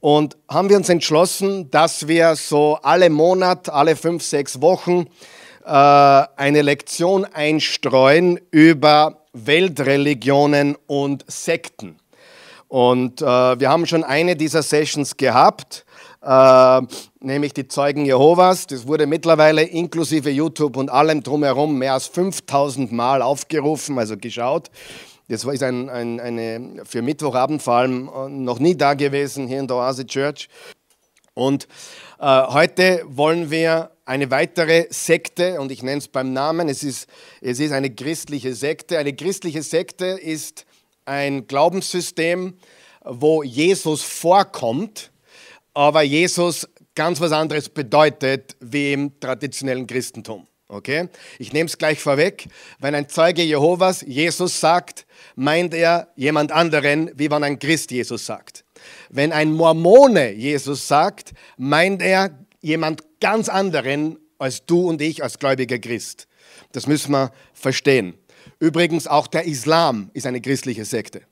Und haben wir uns entschlossen, dass wir so alle Monat, alle fünf, sechs Wochen äh, eine Lektion einstreuen über Weltreligionen und Sekten. Und äh, wir haben schon eine dieser Sessions gehabt, äh, nämlich die Zeugen Jehovas. Das wurde mittlerweile inklusive YouTube und allem drumherum mehr als 5000 Mal aufgerufen, also geschaut. Das ist ein, ein, eine, für Mittwochabend vor allem äh, noch nie da gewesen hier in der Oase Church. Und äh, heute wollen wir eine weitere Sekte, und ich nenne es beim Namen, es ist, es ist eine christliche Sekte. Eine christliche Sekte ist ein Glaubenssystem, wo Jesus vorkommt, aber Jesus ganz was anderes bedeutet wie im traditionellen Christentum. Okay? Ich nehme es gleich vorweg. Wenn ein Zeuge Jehovas Jesus sagt, meint er jemand anderen, wie wenn ein Christ Jesus sagt. Wenn ein Mormone Jesus sagt, meint er jemand ganz anderen als du und ich als gläubiger Christ. Das müssen wir verstehen. Übrigens auch der Islam ist eine christliche Sekte.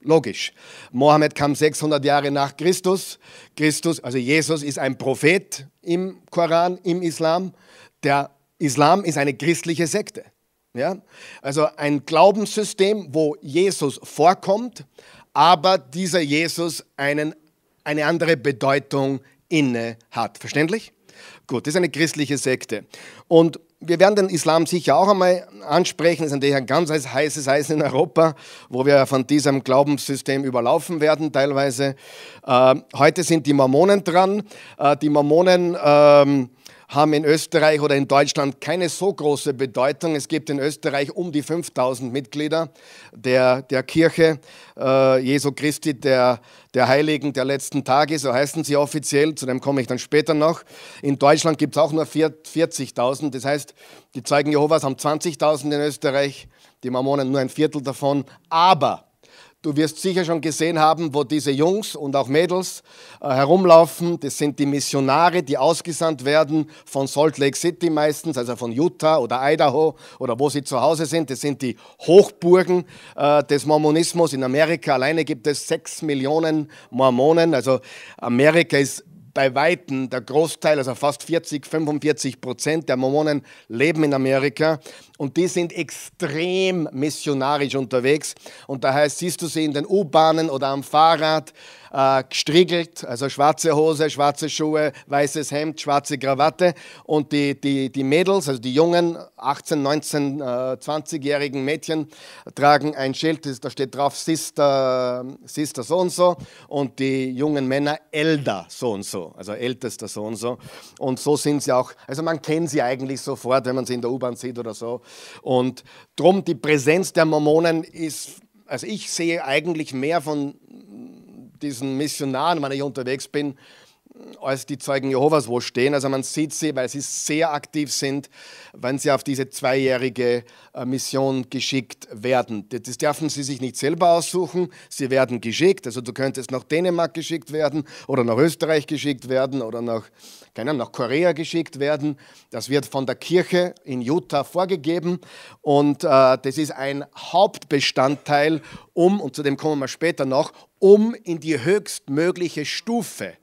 Logisch. Mohammed kam 600 Jahre nach Christus. Christus, also Jesus ist ein Prophet im Koran, im Islam. Der Islam ist eine christliche Sekte. Ja? Also ein Glaubenssystem, wo Jesus vorkommt, aber dieser Jesus einen, eine andere Bedeutung inne hat. Verständlich? Gut, das ist eine christliche Sekte. Und wir werden den Islam sicher auch einmal ansprechen. Das ist natürlich ein ganz heißes Eisen in Europa, wo wir von diesem Glaubenssystem überlaufen werden teilweise. Äh, heute sind die Mormonen dran. Äh, die Mormonen... Ähm, haben in Österreich oder in Deutschland keine so große Bedeutung. Es gibt in Österreich um die 5000 Mitglieder der, der Kirche äh, Jesu Christi, der, der Heiligen der letzten Tage, so heißen sie offiziell, zu dem komme ich dann später noch. In Deutschland gibt es auch nur 40.000, das heißt, die Zeugen Jehovas haben 20.000 in Österreich, die Mormonen nur ein Viertel davon, aber Du wirst sicher schon gesehen haben, wo diese Jungs und auch Mädels äh, herumlaufen. Das sind die Missionare, die ausgesandt werden von Salt Lake City meistens, also von Utah oder Idaho oder wo sie zu Hause sind. Das sind die Hochburgen äh, des Mormonismus. In Amerika alleine gibt es sechs Millionen Mormonen. Also Amerika ist bei Weitem der Großteil, also fast 40, 45 Prozent der Mormonen leben in Amerika und die sind extrem missionarisch unterwegs. Und daher siehst du sie in den U-Bahnen oder am Fahrrad äh, gestriegelt, also schwarze Hose, schwarze Schuhe, weißes Hemd, schwarze Krawatte. Und die, die, die Mädels, also die jungen 18, 19, äh, 20-jährigen Mädchen tragen ein Schild, da steht drauf Sister, Sister so und so. Und die jungen Männer Elder so und so, also ältester so und so. Und so sind sie auch, also man kennt sie eigentlich sofort, wenn man sie in der U-Bahn sieht oder so. Und drum die Präsenz der Mormonen ist, also ich sehe eigentlich mehr von diesen Missionaren, wenn ich unterwegs bin, als die Zeugen Jehovas wo stehen. Also man sieht sie, weil sie sehr aktiv sind, wenn sie auf diese zweijährige äh, Mission geschickt werden. Das dürfen sie sich nicht selber aussuchen, sie werden geschickt. Also du könntest nach Dänemark geschickt werden oder nach Österreich geschickt werden oder nach, keine Ahnung, nach Korea geschickt werden. Das wird von der Kirche in Utah vorgegeben und äh, das ist ein Hauptbestandteil, um, und zu dem kommen wir später noch, um in die höchstmögliche Stufe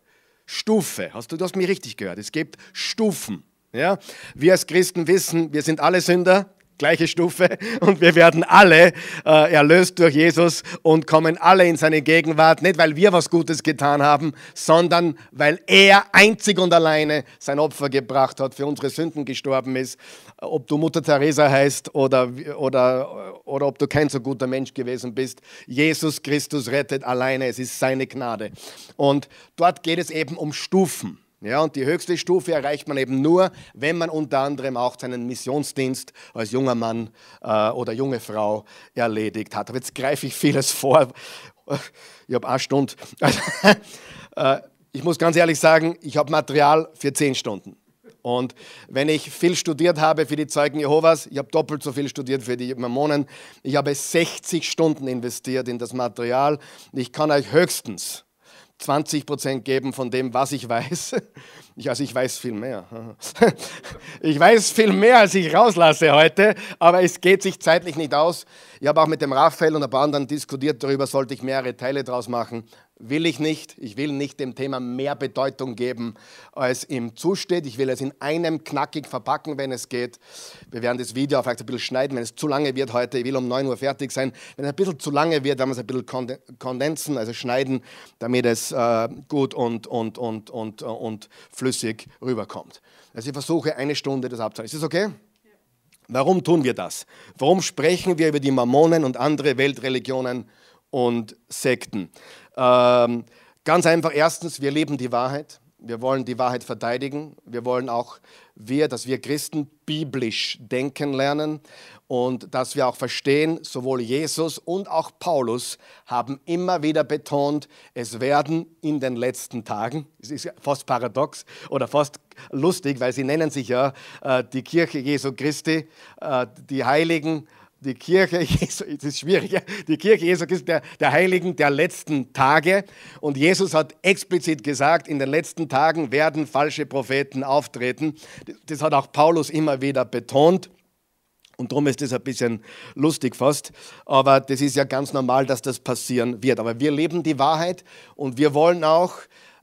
Stufe. Hast du das mir richtig gehört? Es gibt Stufen. Ja? Wir als Christen wissen, wir sind alle Sünder, gleiche Stufe und wir werden alle äh, erlöst durch Jesus und kommen alle in seine Gegenwart, nicht weil wir was Gutes getan haben, sondern weil er einzig und alleine sein Opfer gebracht hat, für unsere Sünden gestorben ist. Ob du Mutter Teresa heißt oder, oder, oder ob du kein so guter Mensch gewesen bist, Jesus Christus rettet alleine, es ist seine Gnade. Und dort geht es eben um Stufen. Ja, und die höchste Stufe erreicht man eben nur, wenn man unter anderem auch seinen Missionsdienst als junger Mann äh, oder junge Frau erledigt hat. Aber jetzt greife ich vieles vor. Ich habe eine Stunde. äh, ich muss ganz ehrlich sagen, ich habe Material für zehn Stunden. Und wenn ich viel studiert habe für die Zeugen Jehovas, ich habe doppelt so viel studiert für die Mormonen, ich habe 60 Stunden investiert in das Material. Ich kann euch höchstens 20 Prozent geben von dem, was ich weiß. Ich, also ich weiß viel mehr. Ich weiß viel mehr, als ich rauslasse heute, aber es geht sich zeitlich nicht aus. Ich habe auch mit dem Raphael und ein paar anderen diskutiert darüber, sollte ich mehrere Teile draus machen. Will ich nicht. Ich will nicht dem Thema mehr Bedeutung geben, als ihm zusteht. Ich will es in einem knackig verpacken, wenn es geht. Wir werden das Video vielleicht ein bisschen schneiden, wenn es zu lange wird heute. Ich will um 9 Uhr fertig sein. Wenn es ein bisschen zu lange wird, werden wir es ein bisschen kondensen, also schneiden, damit es äh, gut und, und, und, und, und flüssig rüberkommt. Also ich versuche eine Stunde das abzuhalten. Ist das okay? Warum tun wir das? Warum sprechen wir über die Mormonen und andere Weltreligionen und Sekten? Ähm, ganz einfach, erstens, wir leben die Wahrheit. Wir wollen die Wahrheit verteidigen. Wir wollen auch, wir, dass wir Christen biblisch denken lernen und dass wir auch verstehen, sowohl Jesus und auch Paulus haben immer wieder betont, es werden in den letzten Tagen, es ist fast paradox oder fast lustig, weil sie nennen sich ja äh, die Kirche Jesu Christi, äh, die Heiligen, die Kirche Jesu, das ist schwierig, die Kirche Jesu Christi, der, der Heiligen der letzten Tage. Und Jesus hat explizit gesagt, in den letzten Tagen werden falsche Propheten auftreten. Das hat auch Paulus immer wieder betont. Und darum ist das ein bisschen lustig fast. Aber das ist ja ganz normal, dass das passieren wird. Aber wir leben die Wahrheit und wir wollen auch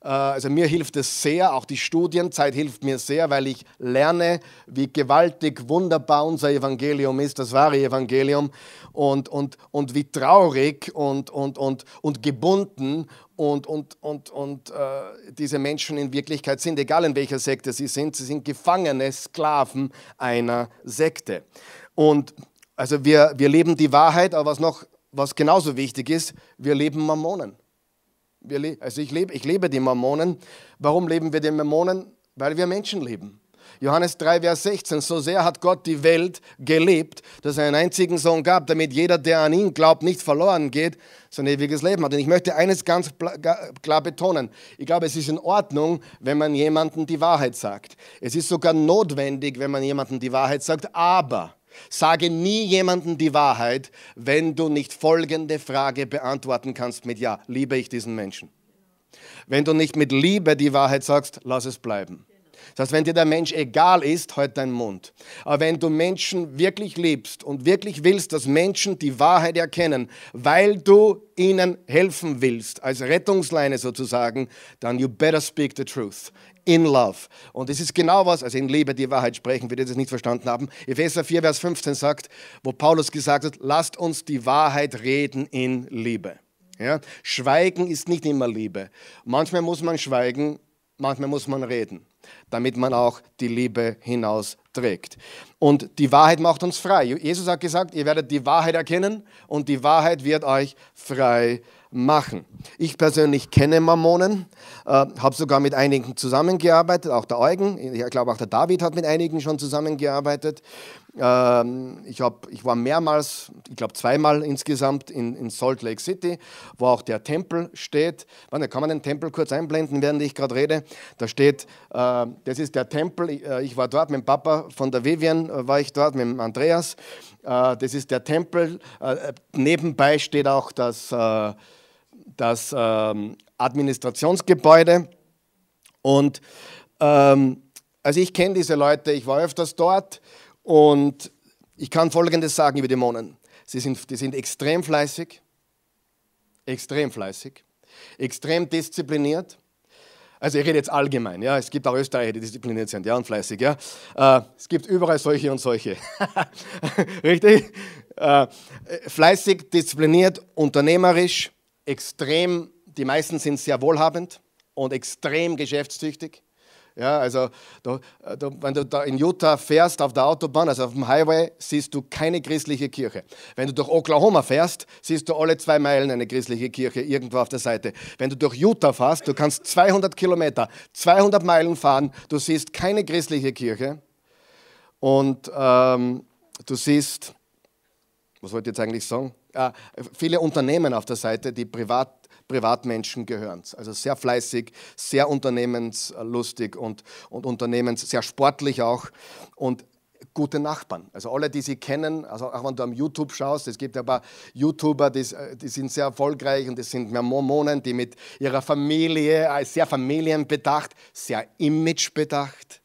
also mir hilft es sehr, auch die Studienzeit hilft mir sehr, weil ich lerne, wie gewaltig wunderbar unser Evangelium ist, das wahre Evangelium, und, und, und wie traurig und, und, und, und gebunden und, und, und, und äh, diese Menschen in Wirklichkeit sind, egal in welcher Sekte sie sind, sie sind Gefangene, Sklaven einer Sekte. Und also wir, wir leben die Wahrheit, aber was noch, was genauso wichtig ist, wir leben Mormonen. Wir, also ich lebe, ich lebe die Mormonen. Warum leben wir die Mormonen? Weil wir Menschen lieben. Johannes 3, Vers 16. So sehr hat Gott die Welt geliebt, dass er einen einzigen Sohn gab, damit jeder, der an ihn glaubt, nicht verloren geht, sein ewiges Leben hat. Und ich möchte eines ganz klar betonen. Ich glaube, es ist in Ordnung, wenn man jemandem die Wahrheit sagt. Es ist sogar notwendig, wenn man jemandem die Wahrheit sagt, aber Sage nie jemandem die Wahrheit, wenn du nicht folgende Frage beantworten kannst mit Ja, liebe ich diesen Menschen. Wenn du nicht mit Liebe die Wahrheit sagst, lass es bleiben. Das heißt, wenn dir der Mensch egal ist, halt deinen Mund. Aber wenn du Menschen wirklich liebst und wirklich willst, dass Menschen die Wahrheit erkennen, weil du ihnen helfen willst, als Rettungsleine sozusagen, dann you better speak the truth in love. Und das ist genau was, also in Liebe die Wahrheit sprechen, für die das nicht verstanden haben. Epheser 4, Vers 15 sagt, wo Paulus gesagt hat, lasst uns die Wahrheit reden in Liebe. Ja? Schweigen ist nicht immer Liebe. Manchmal muss man schweigen, manchmal muss man reden, damit man auch die Liebe hinausträgt. Und die Wahrheit macht uns frei. Jesus hat gesagt, ihr werdet die Wahrheit erkennen und die Wahrheit wird euch frei machen. Ich persönlich kenne Mormonen, äh, habe sogar mit einigen zusammengearbeitet, auch der Eugen, ich glaube auch der David hat mit einigen schon zusammengearbeitet. Ähm, ich, hab, ich war mehrmals, ich glaube zweimal insgesamt in, in Salt Lake City, wo auch der Tempel steht. Warte, kann man den Tempel kurz einblenden, während ich gerade rede? Da steht, äh, das ist der Tempel, äh, ich war dort mit dem Papa von der Vivian, äh, war ich dort mit dem Andreas. Äh, das ist der Tempel. Äh, nebenbei steht auch das das ähm, Administrationsgebäude. Und ähm, also ich kenne diese Leute, ich war öfters dort und ich kann Folgendes sagen über Dämonen. Sie sind, die sind extrem fleißig, extrem fleißig, extrem diszipliniert. Also ich rede jetzt allgemein, ja. Es gibt auch Österreicher, die diszipliniert sind, ja, und fleißig, ja. Äh, es gibt überall solche und solche. Richtig? Äh, fleißig, diszipliniert, unternehmerisch, extrem, die meisten sind sehr wohlhabend und extrem geschäftstüchtig. Ja, also du, du, wenn du da in Utah fährst auf der Autobahn, also auf dem Highway, siehst du keine christliche Kirche. Wenn du durch Oklahoma fährst, siehst du alle zwei Meilen eine christliche Kirche irgendwo auf der Seite. Wenn du durch Utah fährst, du kannst 200 Kilometer, 200 Meilen fahren, du siehst keine christliche Kirche und ähm, du siehst, was wollte ich jetzt eigentlich sagen? äh, viele Unternehmen auf der Seite, die Privat, Privatmenschen gehören. Also sehr fleißig, sehr unternehmenslustig und, und unternehmens, sehr sportlich auch. Und gute Nachbarn. Also alle, die sie kennen, also auch wenn du am YouTube schaust, es gibt ein paar YouTuber, die, die sind sehr erfolgreich und das sind Mormonen, die mit ihrer Familie, äh, sehr familienbedacht, sehr imagebedacht,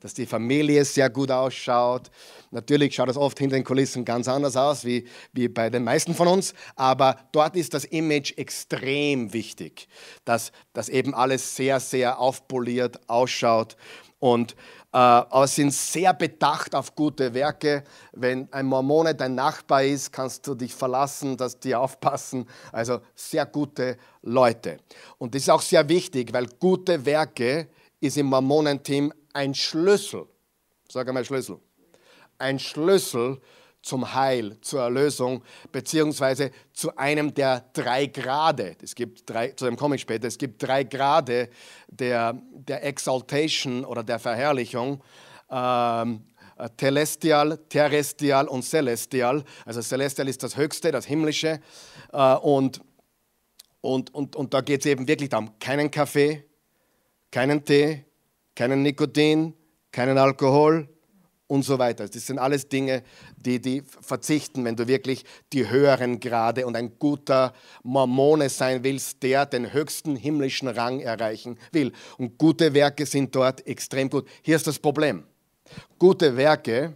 dass die Familie sehr gut ausschaut. Natürlich schaut es oft hinter den Kulissen ganz anders aus wie, wie bei den meisten von uns, aber dort ist das Image extrem wichtig, dass, dass eben alles sehr, sehr aufpoliert ausschaut. Und äh, aber sind sehr bedacht auf gute Werke. Wenn ein Mormone dein Nachbar ist, kannst du dich verlassen, dass die aufpassen. Also sehr gute Leute. Und das ist auch sehr wichtig, weil gute Werke ist im Mormonenteam ein Schlüssel. Sag einmal Schlüssel. Ein Schlüssel zum Heil, zur Erlösung, beziehungsweise zu einem der drei Grade. Es gibt drei, zu dem komme ich später, es gibt drei Grade der, der Exaltation oder der Verherrlichung. Ähm, Telestial, Terrestrial und Celestial. Also Celestial ist das Höchste, das Himmlische. Äh, und, und, und, und da geht es eben wirklich darum, keinen Kaffee, keinen Tee, keinen Nikotin, keinen Alkohol, und so weiter. Das sind alles Dinge, die, die verzichten, wenn du wirklich die höheren Grade und ein guter Mormone sein willst, der den höchsten himmlischen Rang erreichen will. Und gute Werke sind dort extrem gut. Hier ist das Problem. Gute Werke,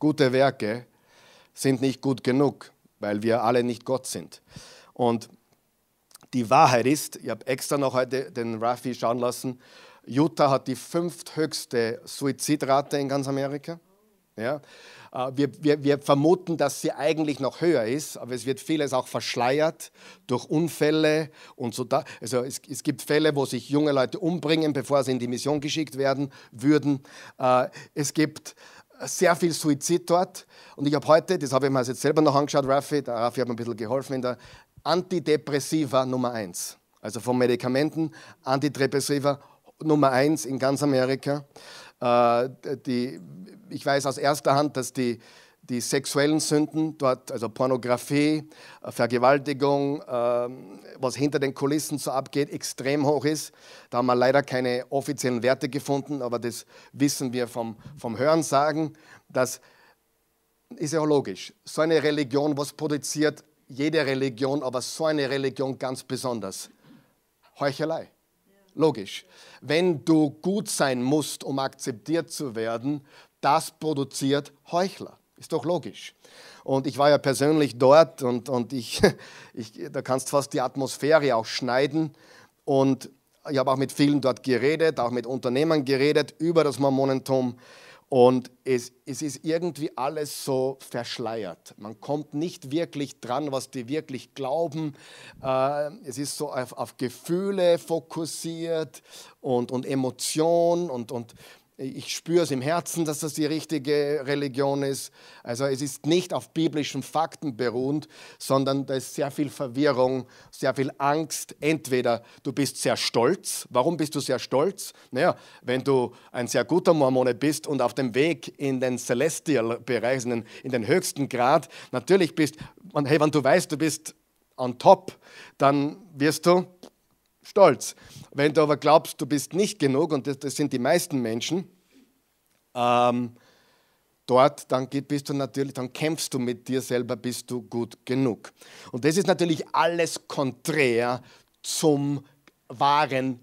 gute Werke sind nicht gut genug, weil wir alle nicht Gott sind. Und die Wahrheit ist, ich habe extra noch heute den Raffi schauen lassen, Utah hat die fünfthöchste Suizidrate in ganz Amerika. Ja. Äh, wir, wir, wir, vermuten, dass sie eigentlich noch höher ist, aber es wird vieles auch verschleiert durch Unfälle und so. Da, also es, es, gibt Fälle, wo sich junge Leute umbringen, bevor sie in die Mission geschickt werden würden. Äh, es gibt sehr viel Suizid dort. Und ich habe heute, das habe ich mir jetzt selber noch angeschaut, Raffi, der Raffi hat mir ein bisschen geholfen in der Antidepressiva Nummer 1. Also von Medikamenten, Antidepressiva Nummer eins in ganz Amerika. Äh, die, ich weiß aus erster Hand, dass die, die sexuellen Sünden dort, also Pornografie, äh, Vergewaltigung, ähm, was hinter den Kulissen so abgeht, extrem hoch ist. Da haben wir leider keine offiziellen Werte gefunden, aber das wissen wir vom, vom Hörensagen. Das ist ja logisch. So eine Religion, was produziert jede Religion, aber so eine Religion ganz besonders? Heuchelei. Logisch. Wenn du gut sein musst, um akzeptiert zu werden, das produziert Heuchler. Ist doch logisch. Und ich war ja persönlich dort und, und ich, ich, da kannst fast die Atmosphäre auch schneiden. Und ich habe auch mit vielen dort geredet, auch mit Unternehmern geredet über das Mormonentum. Und es, es, ist irgendwie alles so verschleiert. Man kommt nicht wirklich dran, was die wirklich glauben. Äh, es ist so auf, auf Gefühle fokussiert und, und Emotion und, und ich spüre es im Herzen, dass das die richtige Religion ist. Also es ist nicht auf biblischen Fakten beruhend, sondern da ist sehr viel Verwirrung, sehr viel Angst. Entweder du bist sehr stolz. Warum bist du sehr stolz? Naja, wenn du ein sehr guter Mormone bist und auf dem Weg in den Celestial-Bereich, in, den, in den höchsten Grad, natürlich bist, hey, wenn du weißt, du bist on top, dann wirst du stolz. Wenn du aber glaubst, du bist nicht genug, und das, das sind die meisten Menschen, ähm, dort, dann bist du natürlich, dann kämpfst du mit dir selber, bist du gut genug. Und das ist natürlich alles konträr zum wahren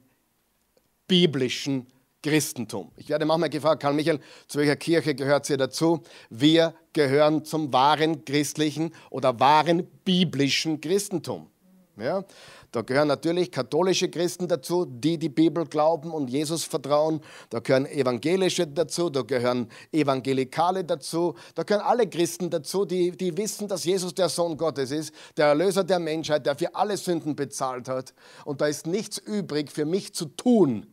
biblischen Christentum. Ich werde manchmal gefragt, Karl Michael, zu welcher Kirche gehört sie dazu? Wir gehören zum wahren christlichen oder wahren biblischen Christentum. Ja? Da gehören natürlich katholische Christen dazu, die die Bibel glauben und Jesus vertrauen. Da gehören evangelische dazu, da gehören evangelikale dazu. Da gehören alle Christen dazu, die, die wissen, dass Jesus der Sohn Gottes ist, der Erlöser der Menschheit, der für alle Sünden bezahlt hat. Und da ist nichts übrig für mich zu tun,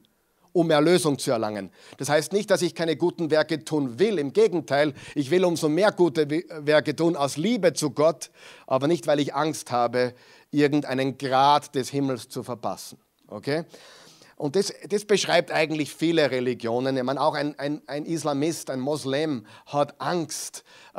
um Erlösung zu erlangen. Das heißt nicht, dass ich keine guten Werke tun will. Im Gegenteil, ich will umso mehr gute Werke tun aus Liebe zu Gott, aber nicht, weil ich Angst habe, irgendeinen Grad des Himmels zu verpassen. Okay? Und das, das, beschreibt eigentlich viele Religionen. Ich meine, auch ein, ein, ein Islamist, ein Moslem hat Angst äh,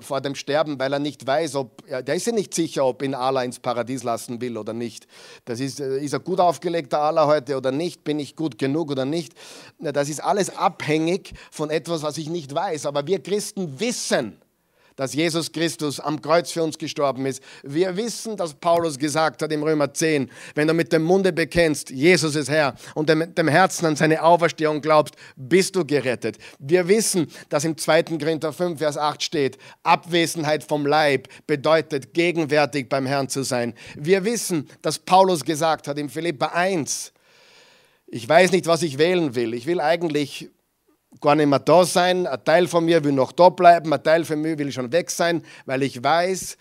vor dem Sterben, weil er nicht weiß, ob, der ist ja nicht sicher, ob ihn Allah ins Paradies lassen will oder nicht. Das ist, äh, ist er gut aufgelegter Allah heute oder nicht? Bin ich gut genug oder nicht? Das ist alles abhängig von etwas, was ich nicht weiß. Aber wir Christen wissen, dass Jesus Christus am Kreuz für uns gestorben ist. Wir wissen, dass Paulus gesagt hat im Römer 10, wenn du mit dem Munde bekennst, Jesus ist Herr, und mit dem Herzen an seine Auferstehung glaubst, bist du gerettet. Wir wissen, dass im 2. Korinther 5, Vers 8 steht, Abwesenheit vom Leib bedeutet, gegenwärtig beim Herrn zu sein. Wir wissen, dass Paulus gesagt hat im Philippa 1, ich weiß nicht, was ich wählen will. Ich will eigentlich gar nicht mehr da sein. Ein Teil von mir will noch da bleiben, ein Teil von mir will schon weg sein, weil ich weiß,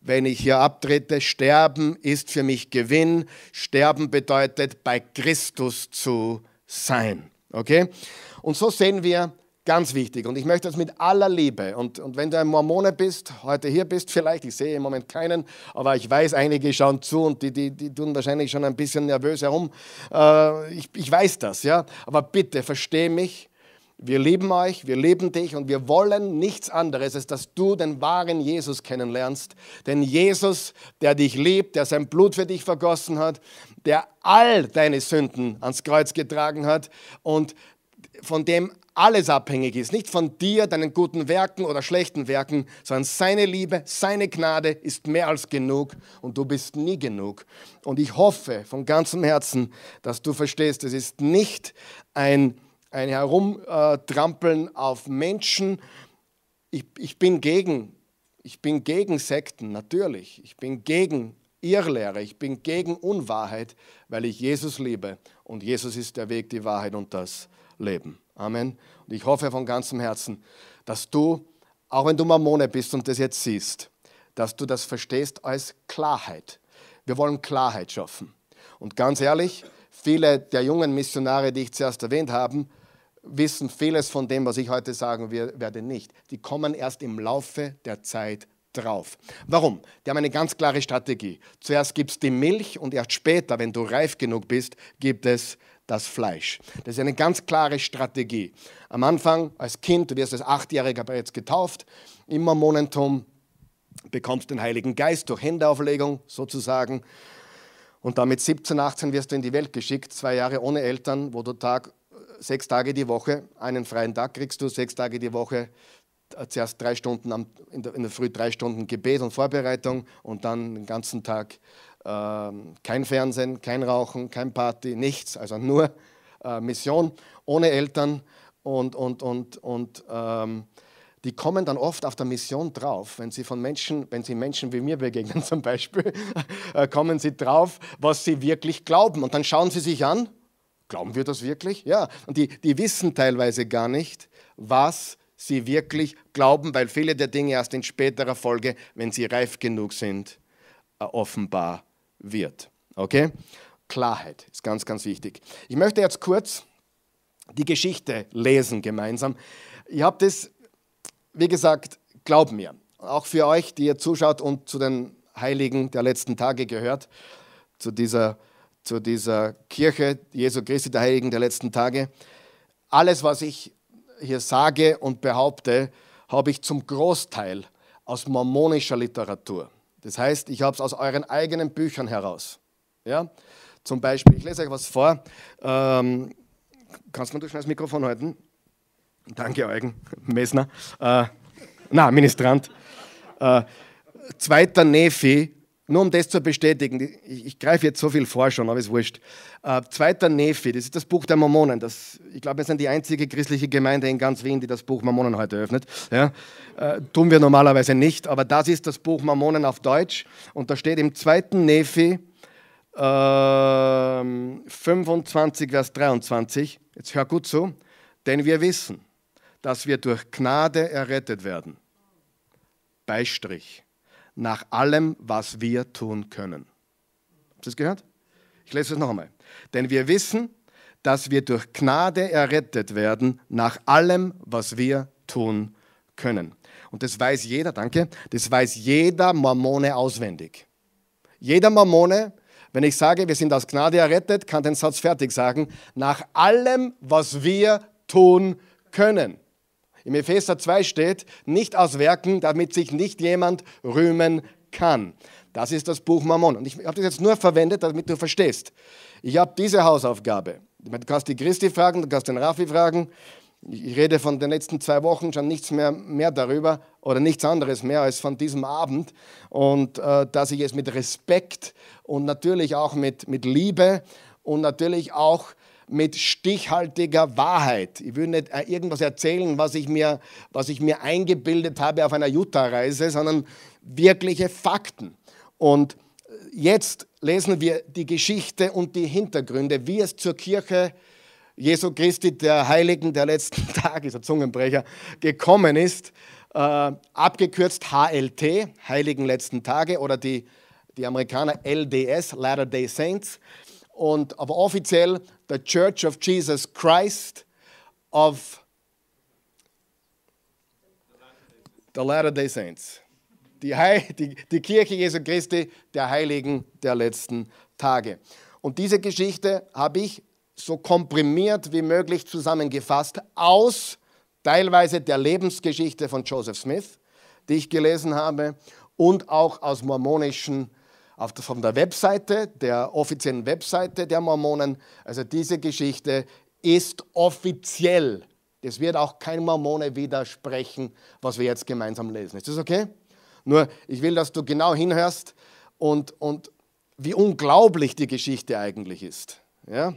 wenn ich hier abtrete, sterben ist für mich Gewinn. Sterben bedeutet, bei Christus zu sein. Okay? Und so sehen wir, ganz wichtig. Und ich möchte das mit aller Liebe. Und, und wenn du ein Mormone bist, heute hier bist vielleicht, ich sehe im Moment keinen, aber ich weiß, einige schauen zu und die, die, die tun wahrscheinlich schon ein bisschen nervös herum. Äh, ich, ich weiß das, ja. Aber bitte, versteh mich. Wir lieben euch, wir lieben dich und wir wollen nichts anderes, als dass du den wahren Jesus kennenlernst. Den Jesus, der dich liebt, der sein Blut für dich vergossen hat, der all deine Sünden ans Kreuz getragen hat und von dem alles abhängig ist. Nicht von dir, deinen guten Werken oder schlechten Werken, sondern seine Liebe, seine Gnade ist mehr als genug und du bist nie genug. Und ich hoffe von ganzem Herzen, dass du verstehst, es ist nicht ein ein Herumtrampeln auf Menschen. Ich, ich, bin gegen, ich bin gegen Sekten, natürlich. Ich bin gegen Irrlehre, ich bin gegen Unwahrheit, weil ich Jesus liebe. Und Jesus ist der Weg, die Wahrheit und das Leben. Amen. Und ich hoffe von ganzem Herzen, dass du, auch wenn du Mormone bist und das jetzt siehst, dass du das verstehst als Klarheit. Wir wollen Klarheit schaffen. Und ganz ehrlich, viele der jungen Missionare, die ich zuerst erwähnt habe, wissen vieles von dem, was ich heute sagen werde, nicht. Die kommen erst im Laufe der Zeit drauf. Warum? Die haben eine ganz klare Strategie. Zuerst gibt es die Milch und erst später, wenn du reif genug bist, gibt es das Fleisch. Das ist eine ganz klare Strategie. Am Anfang als Kind, du wirst als Achtjähriger bereits getauft, im Mormonentum bekommst den Heiligen Geist durch Händeauflegung sozusagen. Und dann mit 17, 18 wirst du in die Welt geschickt, zwei Jahre ohne Eltern, wo du Tag sechs Tage die Woche, einen freien Tag kriegst du, sechs Tage die Woche, äh, zuerst drei Stunden am, in, der, in, der, Früh, drei Stunden Gebet und Vorbereitung und dann den ganzen Tag äh, kein Fernsehen, kein Rauchen, kein Party, nichts, also nur äh, Mission, ohne Eltern und, und, und, und ähm, die kommen dann oft auf der Mission drauf, wenn sie von Menschen, wenn sie Menschen wie mir begegnen zum Beispiel, äh, kommen sie drauf, was sie wirklich glauben. Und dann schauen sie sich an Glauben wir das wirklich? Ja. Und die, die wissen teilweise gar nicht, was sie wirklich glauben, weil viele der Dinge erst in späterer Folge, wenn sie reif genug sind, äh, offenbar wird. Okay? Klarheit ist ganz, ganz wichtig. Ich möchte jetzt kurz die Geschichte lesen gemeinsam. Ihr habt es, wie gesagt, glaubt mir, auch für euch, die ihr zuschaut und zu den Heiligen der letzten Tage gehört, zu dieser zu dieser Kirche Jesu Christi der Heiligen der letzten Tage. Alles, was ich hier sage und behaupte, habe ich zum Großteil aus mormonischer Literatur. Das heißt, ich habe es aus euren eigenen Büchern heraus. Ja? Zum Beispiel, ich lese euch was vor. Ähm, kannst du mir das Mikrofon halten? Danke, Eugen Messner. Äh, na, Ministrant. Äh, zweiter Nephi nur um das zu bestätigen, ich, ich greife jetzt so viel vor schon, aber ist wurscht. Äh, zweiter Nephi, das ist das Buch der Mormonen. Das, ich glaube, wir sind die einzige christliche Gemeinde in ganz Wien, die das Buch Mormonen heute öffnet. Ja? Äh, tun wir normalerweise nicht, aber das ist das Buch Mormonen auf Deutsch. Und da steht im zweiten Nephi äh, 25, Vers 23, jetzt hör gut zu, denn wir wissen, dass wir durch Gnade errettet werden. Beistrich nach allem, was wir tun können. Habt ihr das gehört? Ich lese es noch einmal. Denn wir wissen, dass wir durch Gnade errettet werden nach allem, was wir tun können. Und das weiß jeder, danke, das weiß jeder Mormone auswendig. Jeder Mormone, wenn ich sage, wir sind aus Gnade errettet, kann den Satz fertig sagen, nach allem, was wir tun können. Im Epheser 2 steht, nicht aus Werken, damit sich nicht jemand rühmen kann. Das ist das Buch Mammon. Und ich habe das jetzt nur verwendet, damit du verstehst. Ich habe diese Hausaufgabe. Du kannst die Christi fragen, du kannst den Raffi fragen. Ich rede von den letzten zwei Wochen schon nichts mehr, mehr darüber oder nichts anderes mehr als von diesem Abend und äh, dass ich es mit Respekt und natürlich auch mit, mit Liebe und natürlich auch mit stichhaltiger Wahrheit. Ich will nicht äh, irgendwas erzählen, was ich mir, was ich mir eingebildet habe auf einer Utah-Reise, sondern wirkliche Fakten. Und jetzt lesen wir die Geschichte und die Hintergründe, wie es zur Kirche Jesu Christi, der Heiligen der letzten Tage, dieser Zungenbrecher, gekommen ist. Äh, abgekürzt HLT, Heiligen letzten Tage, oder die, die Amerikaner LDS, Latter Day Saints. Und, aber offiziell the Church of Jesus Christ of the Latter Day Saints. Die, die, die Kirche Jesu Christi der Heiligen der letzten Tage. Und diese Geschichte habe ich so komprimiert wie möglich zusammengefasst aus teilweise der Lebensgeschichte von Joseph Smith, die ich gelesen habe, und auch aus mormonischen, von der Webseite, der offiziellen Webseite der Mormonen. Also diese Geschichte ist offiziell. Es wird auch kein Mormone widersprechen, was wir jetzt gemeinsam lesen. Ist das okay? Nur, ich will, dass du genau hinhörst und, und wie unglaublich die Geschichte eigentlich ist. Ja?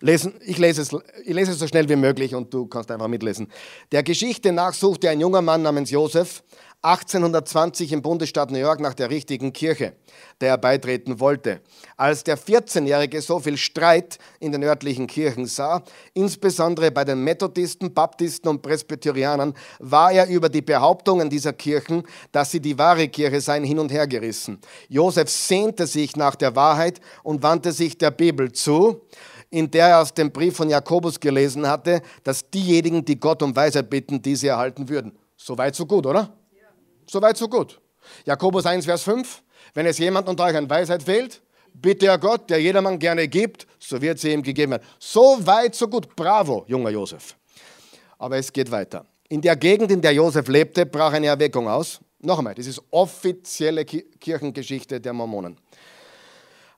Lesen, ich, lese es, ich lese es so schnell wie möglich und du kannst einfach mitlesen. Der Geschichte nach suchte ein junger Mann namens Josef 1820 im Bundesstaat New York nach der richtigen Kirche, der er beitreten wollte. Als der 14-Jährige so viel Streit in den örtlichen Kirchen sah, insbesondere bei den Methodisten, Baptisten und Presbyterianern, war er über die Behauptungen dieser Kirchen, dass sie die wahre Kirche seien, hin und her gerissen. Josef sehnte sich nach der Wahrheit und wandte sich der Bibel zu in der er aus dem Brief von Jakobus gelesen hatte, dass diejenigen, die Gott um Weisheit bitten, diese erhalten würden. Soweit, so gut, oder? Soweit, so gut. Jakobus 1, Vers 5. Wenn es jemand unter euch an Weisheit fehlt, bitte er Gott, der jedermann gerne gibt, so wird sie ihm gegeben werden. So weit, so gut. Bravo, junger Josef. Aber es geht weiter. In der Gegend, in der Josef lebte, brach eine Erweckung aus. Noch einmal, das ist offizielle Kirchengeschichte der Mormonen.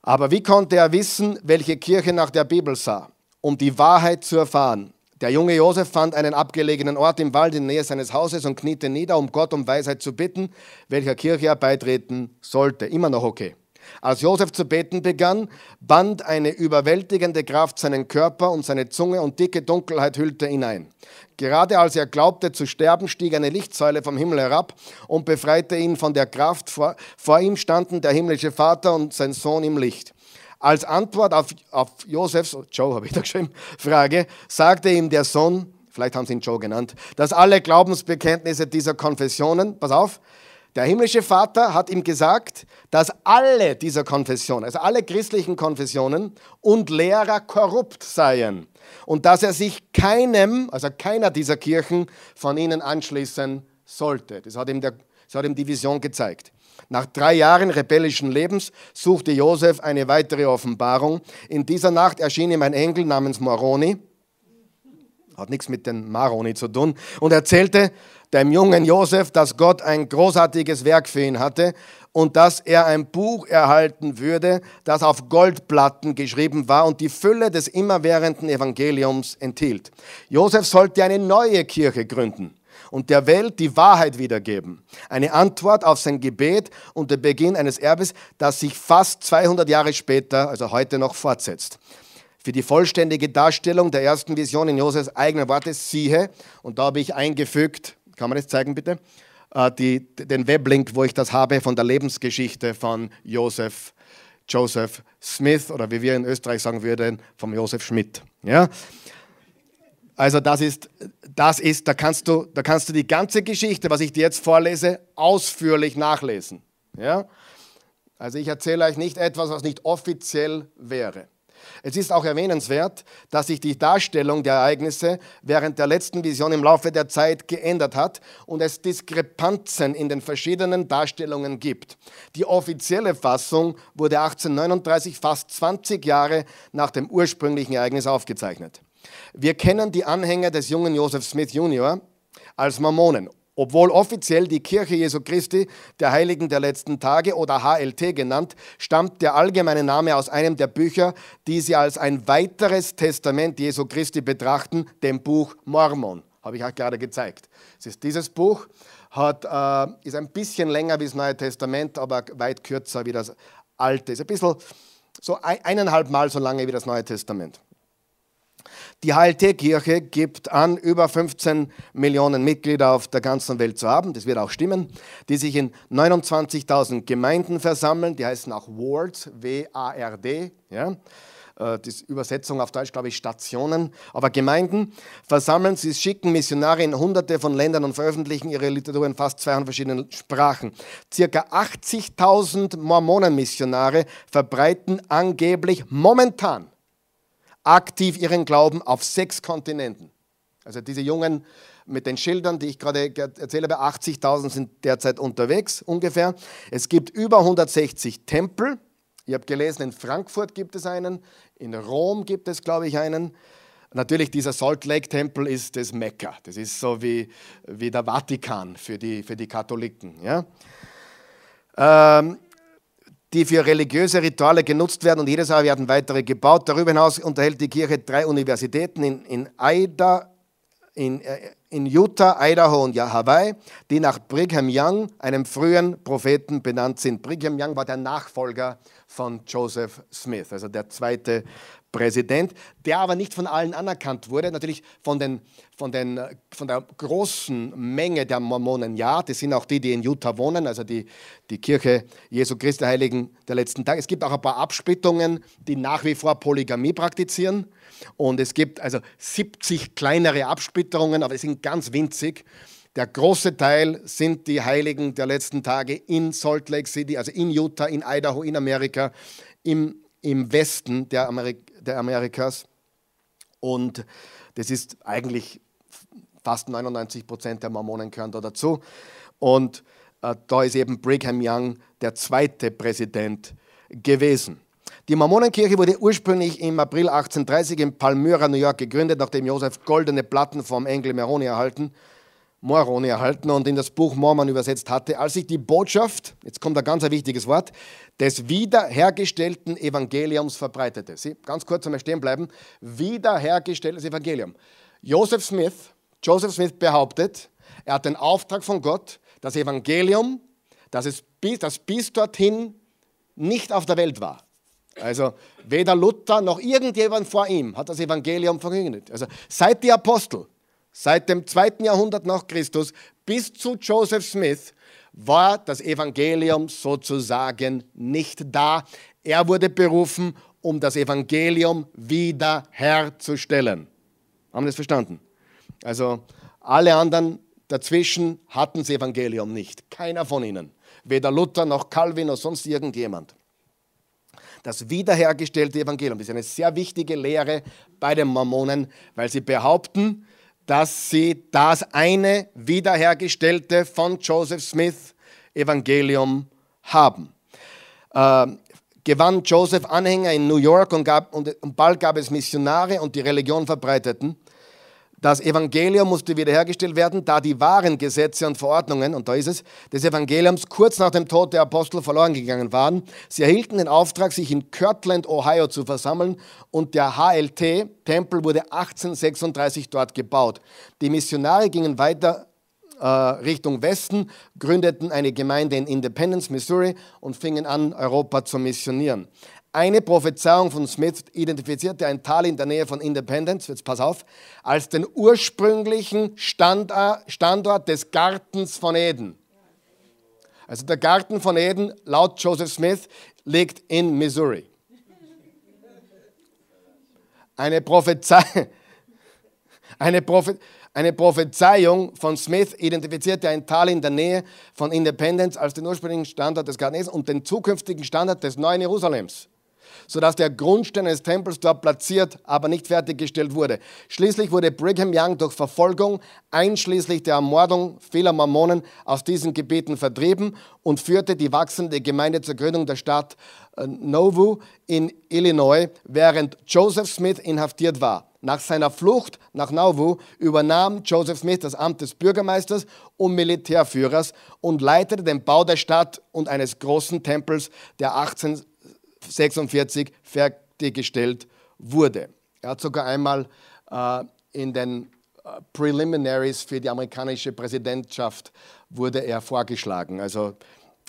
Aber wie konnte er wissen, welche Kirche nach der Bibel sah, um die Wahrheit zu erfahren? Der junge Josef fand einen abgelegenen Ort im Wald in Nähe seines Hauses und kniete nieder, um Gott um Weisheit zu bitten, welcher Kirche er beitreten sollte. Immer noch okay. Als Josef zu beten begann, band eine überwältigende Kraft seinen Körper und seine Zunge und dicke Dunkelheit hüllte ihn ein. Gerade als er glaubte zu sterben, stieg eine Lichtsäule vom Himmel herab und befreite ihn von der Kraft. Vor, vor ihm standen der himmlische Vater und sein Sohn im Licht. Als Antwort auf, auf Josefs, Joe habe ich da geschrieben, Frage, sagte ihm der Sohn, vielleicht haben sie ihn Joe genannt, dass alle Glaubensbekenntnisse dieser Konfessionen, pass auf, der himmlische Vater hat ihm gesagt, dass alle dieser Konfessionen, also alle christlichen Konfessionen und Lehrer korrupt seien und dass er sich keinem, also keiner dieser Kirchen von ihnen anschließen sollte. Das hat ihm, der, das hat ihm die Vision gezeigt. Nach drei Jahren rebellischen Lebens suchte Josef eine weitere Offenbarung. In dieser Nacht erschien ihm ein Engel namens Moroni, hat nichts mit den Maroni zu tun, und erzählte, dem jungen Josef, dass Gott ein großartiges Werk für ihn hatte und dass er ein Buch erhalten würde, das auf Goldplatten geschrieben war und die Fülle des immerwährenden Evangeliums enthielt. Josef sollte eine neue Kirche gründen und der Welt die Wahrheit wiedergeben. Eine Antwort auf sein Gebet und der Beginn eines Erbes, das sich fast 200 Jahre später, also heute noch fortsetzt. Für die vollständige Darstellung der ersten Vision in Josefs eigenen Worte siehe, und da habe ich eingefügt, kann man das zeigen bitte? Äh, die, den Weblink, wo ich das habe von der Lebensgeschichte von Joseph, Joseph Smith oder wie wir in Österreich sagen würden, vom Joseph Schmidt. Ja? Also das ist, das ist da, kannst du, da kannst du die ganze Geschichte, was ich dir jetzt vorlese, ausführlich nachlesen. Ja? Also ich erzähle euch nicht etwas, was nicht offiziell wäre. Es ist auch erwähnenswert, dass sich die Darstellung der Ereignisse während der letzten Vision im Laufe der Zeit geändert hat und es Diskrepanzen in den verschiedenen Darstellungen gibt. Die offizielle Fassung wurde 1839, fast 20 Jahre nach dem ursprünglichen Ereignis aufgezeichnet. Wir kennen die Anhänger des jungen Joseph Smith Jr. als Mormonen Obwohl offiziell die Kirche Jesu Christi, der Heiligen der letzten Tage oder HLT genannt, stammt der allgemeine Name aus einem der Bücher, die sie als ein weiteres Testament Jesu Christi betrachten, dem Buch Mormon. Habe ich euch gerade gezeigt. Es ist dieses Buch, hat, äh, ist ein bisschen länger wie das Neue Testament, aber weit kürzer wie das Alte. Ist ein bisschen so eineinhalb Mal so lange wie das Neue Testament. Die HLT-Kirche gibt an, über 15 Millionen Mitglieder auf der ganzen Welt zu haben, das wird auch stimmen, die sich in 29.000 Gemeinden versammeln, die heißen auch Wards, W-A-R-D, ja. Äh, die Übersetzung auf Deutsch, glaube ich, Stationen, aber Gemeinden versammeln, sie schicken Missionare in hunderte von Ländern und veröffentlichen ihre Literatur in fast 200 verschiedenen Sprachen. Circa 80.000 Mormonenmissionare verbreiten angeblich momentan aktiv ihren Glauben auf sechs Kontinenten. Also diese Jungen mit den Schildern, die ich gerade erzähle, bei 80.000 sind derzeit unterwegs ungefähr. Es gibt über 160 Tempel. Ich habe gelesen, in Frankfurt gibt es einen, in Rom gibt es, glaube ich, einen. Natürlich, dieser Salt Lake Tempel ist das Mekka. Das ist so wie, wie der Vatikan für die, für die Katholiken. Ja? Ähm, die für religiöse Rituale genutzt werden und jedes Jahr werden weitere gebaut. Darüber hinaus unterhält die Kirche drei Universitäten in, in, Ida, in, äh, in Utah, Idaho und Hawaii, die nach Brigham Young, einem frühen Propheten, benannt sind. Brigham Young war der Nachfolger von Joseph Smith, also der zweite Präsident, der aber nicht von allen anerkannt wurde, natürlich von, den, von, den, von der großen Menge der Mormonen, ja, das sind auch die, die in Utah wohnen, also die, die Kirche Jesu Christi Heiligen der letzten Tage. Es gibt auch ein paar Absplittungen, die nach wie vor Polygamie praktizieren und es gibt also 70 kleinere Absplitterungen, aber die sind ganz winzig. Der große Teil sind die Heiligen der letzten Tage in Salt Lake City, also in Utah, in Idaho, in Amerika, im, im Westen der Amerik der Amerikas. Und das ist eigentlich fast 99 Prozent der Mormonen gehören da dazu. Und äh, da ist eben Brigham Young der zweite Präsident gewesen. Die Mormonenkirche wurde ursprünglich im April 1830 in Palmyra, New York gegründet, nachdem Josef goldene Platten vom Engel Moroni erhalten, Moroni erhalten und in das Buch Mormon übersetzt hatte, als sich die Botschaft, jetzt kommt ein ganz wichtiges Wort, des wiederhergestellten Evangeliums verbreitete. Sie, ganz kurz einmal stehen bleiben. Wiederhergestelltes Evangelium. Joseph Smith, Joseph Smith behauptet, er hat den Auftrag von Gott, das Evangelium, das, es bis, das bis dorthin nicht auf der Welt war. Also weder Luther noch irgendjemand vor ihm hat das Evangelium verkündet. Also seit die Apostel, seit dem zweiten Jahrhundert nach Christus bis zu Joseph Smith war das Evangelium sozusagen nicht da. Er wurde berufen, um das Evangelium wiederherzustellen. Haben Sie das verstanden? Also alle anderen dazwischen hatten das Evangelium nicht. Keiner von ihnen. Weder Luther noch Calvin noch sonst irgendjemand. Das wiederhergestellte Evangelium ist eine sehr wichtige Lehre bei den Mormonen, weil sie behaupten, dass sie das eine wiederhergestellte von Joseph Smith Evangelium haben. Äh, gewann Joseph Anhänger in New York und, gab, und, und bald gab es Missionare und die Religion verbreiteten. Das Evangelium musste wiederhergestellt werden, da die wahren Gesetze und Verordnungen, und da ist es, des Evangeliums kurz nach dem Tod der Apostel verloren gegangen waren. Sie erhielten den Auftrag, sich in Kirtland, Ohio zu versammeln und der HLT-Tempel wurde 1836 dort gebaut. Die Missionare gingen weiter äh, Richtung Westen, gründeten eine Gemeinde in Independence, Missouri und fingen an, Europa zu missionieren. Eine Prophezeiung von Smith identifizierte ein Tal in der Nähe von Independence, jetzt pass auf, als den ursprünglichen Standort des Gartens von Eden. Also der Garten von Eden, laut Joseph Smith, liegt in Missouri. Eine, Prophezei eine, Prophe eine Prophezeiung von Smith identifizierte ein Tal in der Nähe von Independence als den ursprünglichen Standort des Gartens und den zukünftigen Standort des neuen Jerusalems sodass der Grundstein des Tempels dort platziert, aber nicht fertiggestellt wurde. Schließlich wurde Brigham Young durch Verfolgung, einschließlich der Ermordung vieler Mormonen, aus diesen Gebieten vertrieben und führte die wachsende Gemeinde zur Gründung der Stadt äh, Nauvoo in Illinois, während Joseph Smith inhaftiert war. nach seiner Flucht nach Nauvoo übernahm Joseph Smith das Amt des Bürgermeisters und Militärführers und leitete den Bau der Stadt und eines großen Tempels, der 1846 fertiggestellt wurde. Er hat sogar einmal äh, in den äh, Preliminaries für die amerikanische Präsidentschaft wurde er vorgeschlagen. Also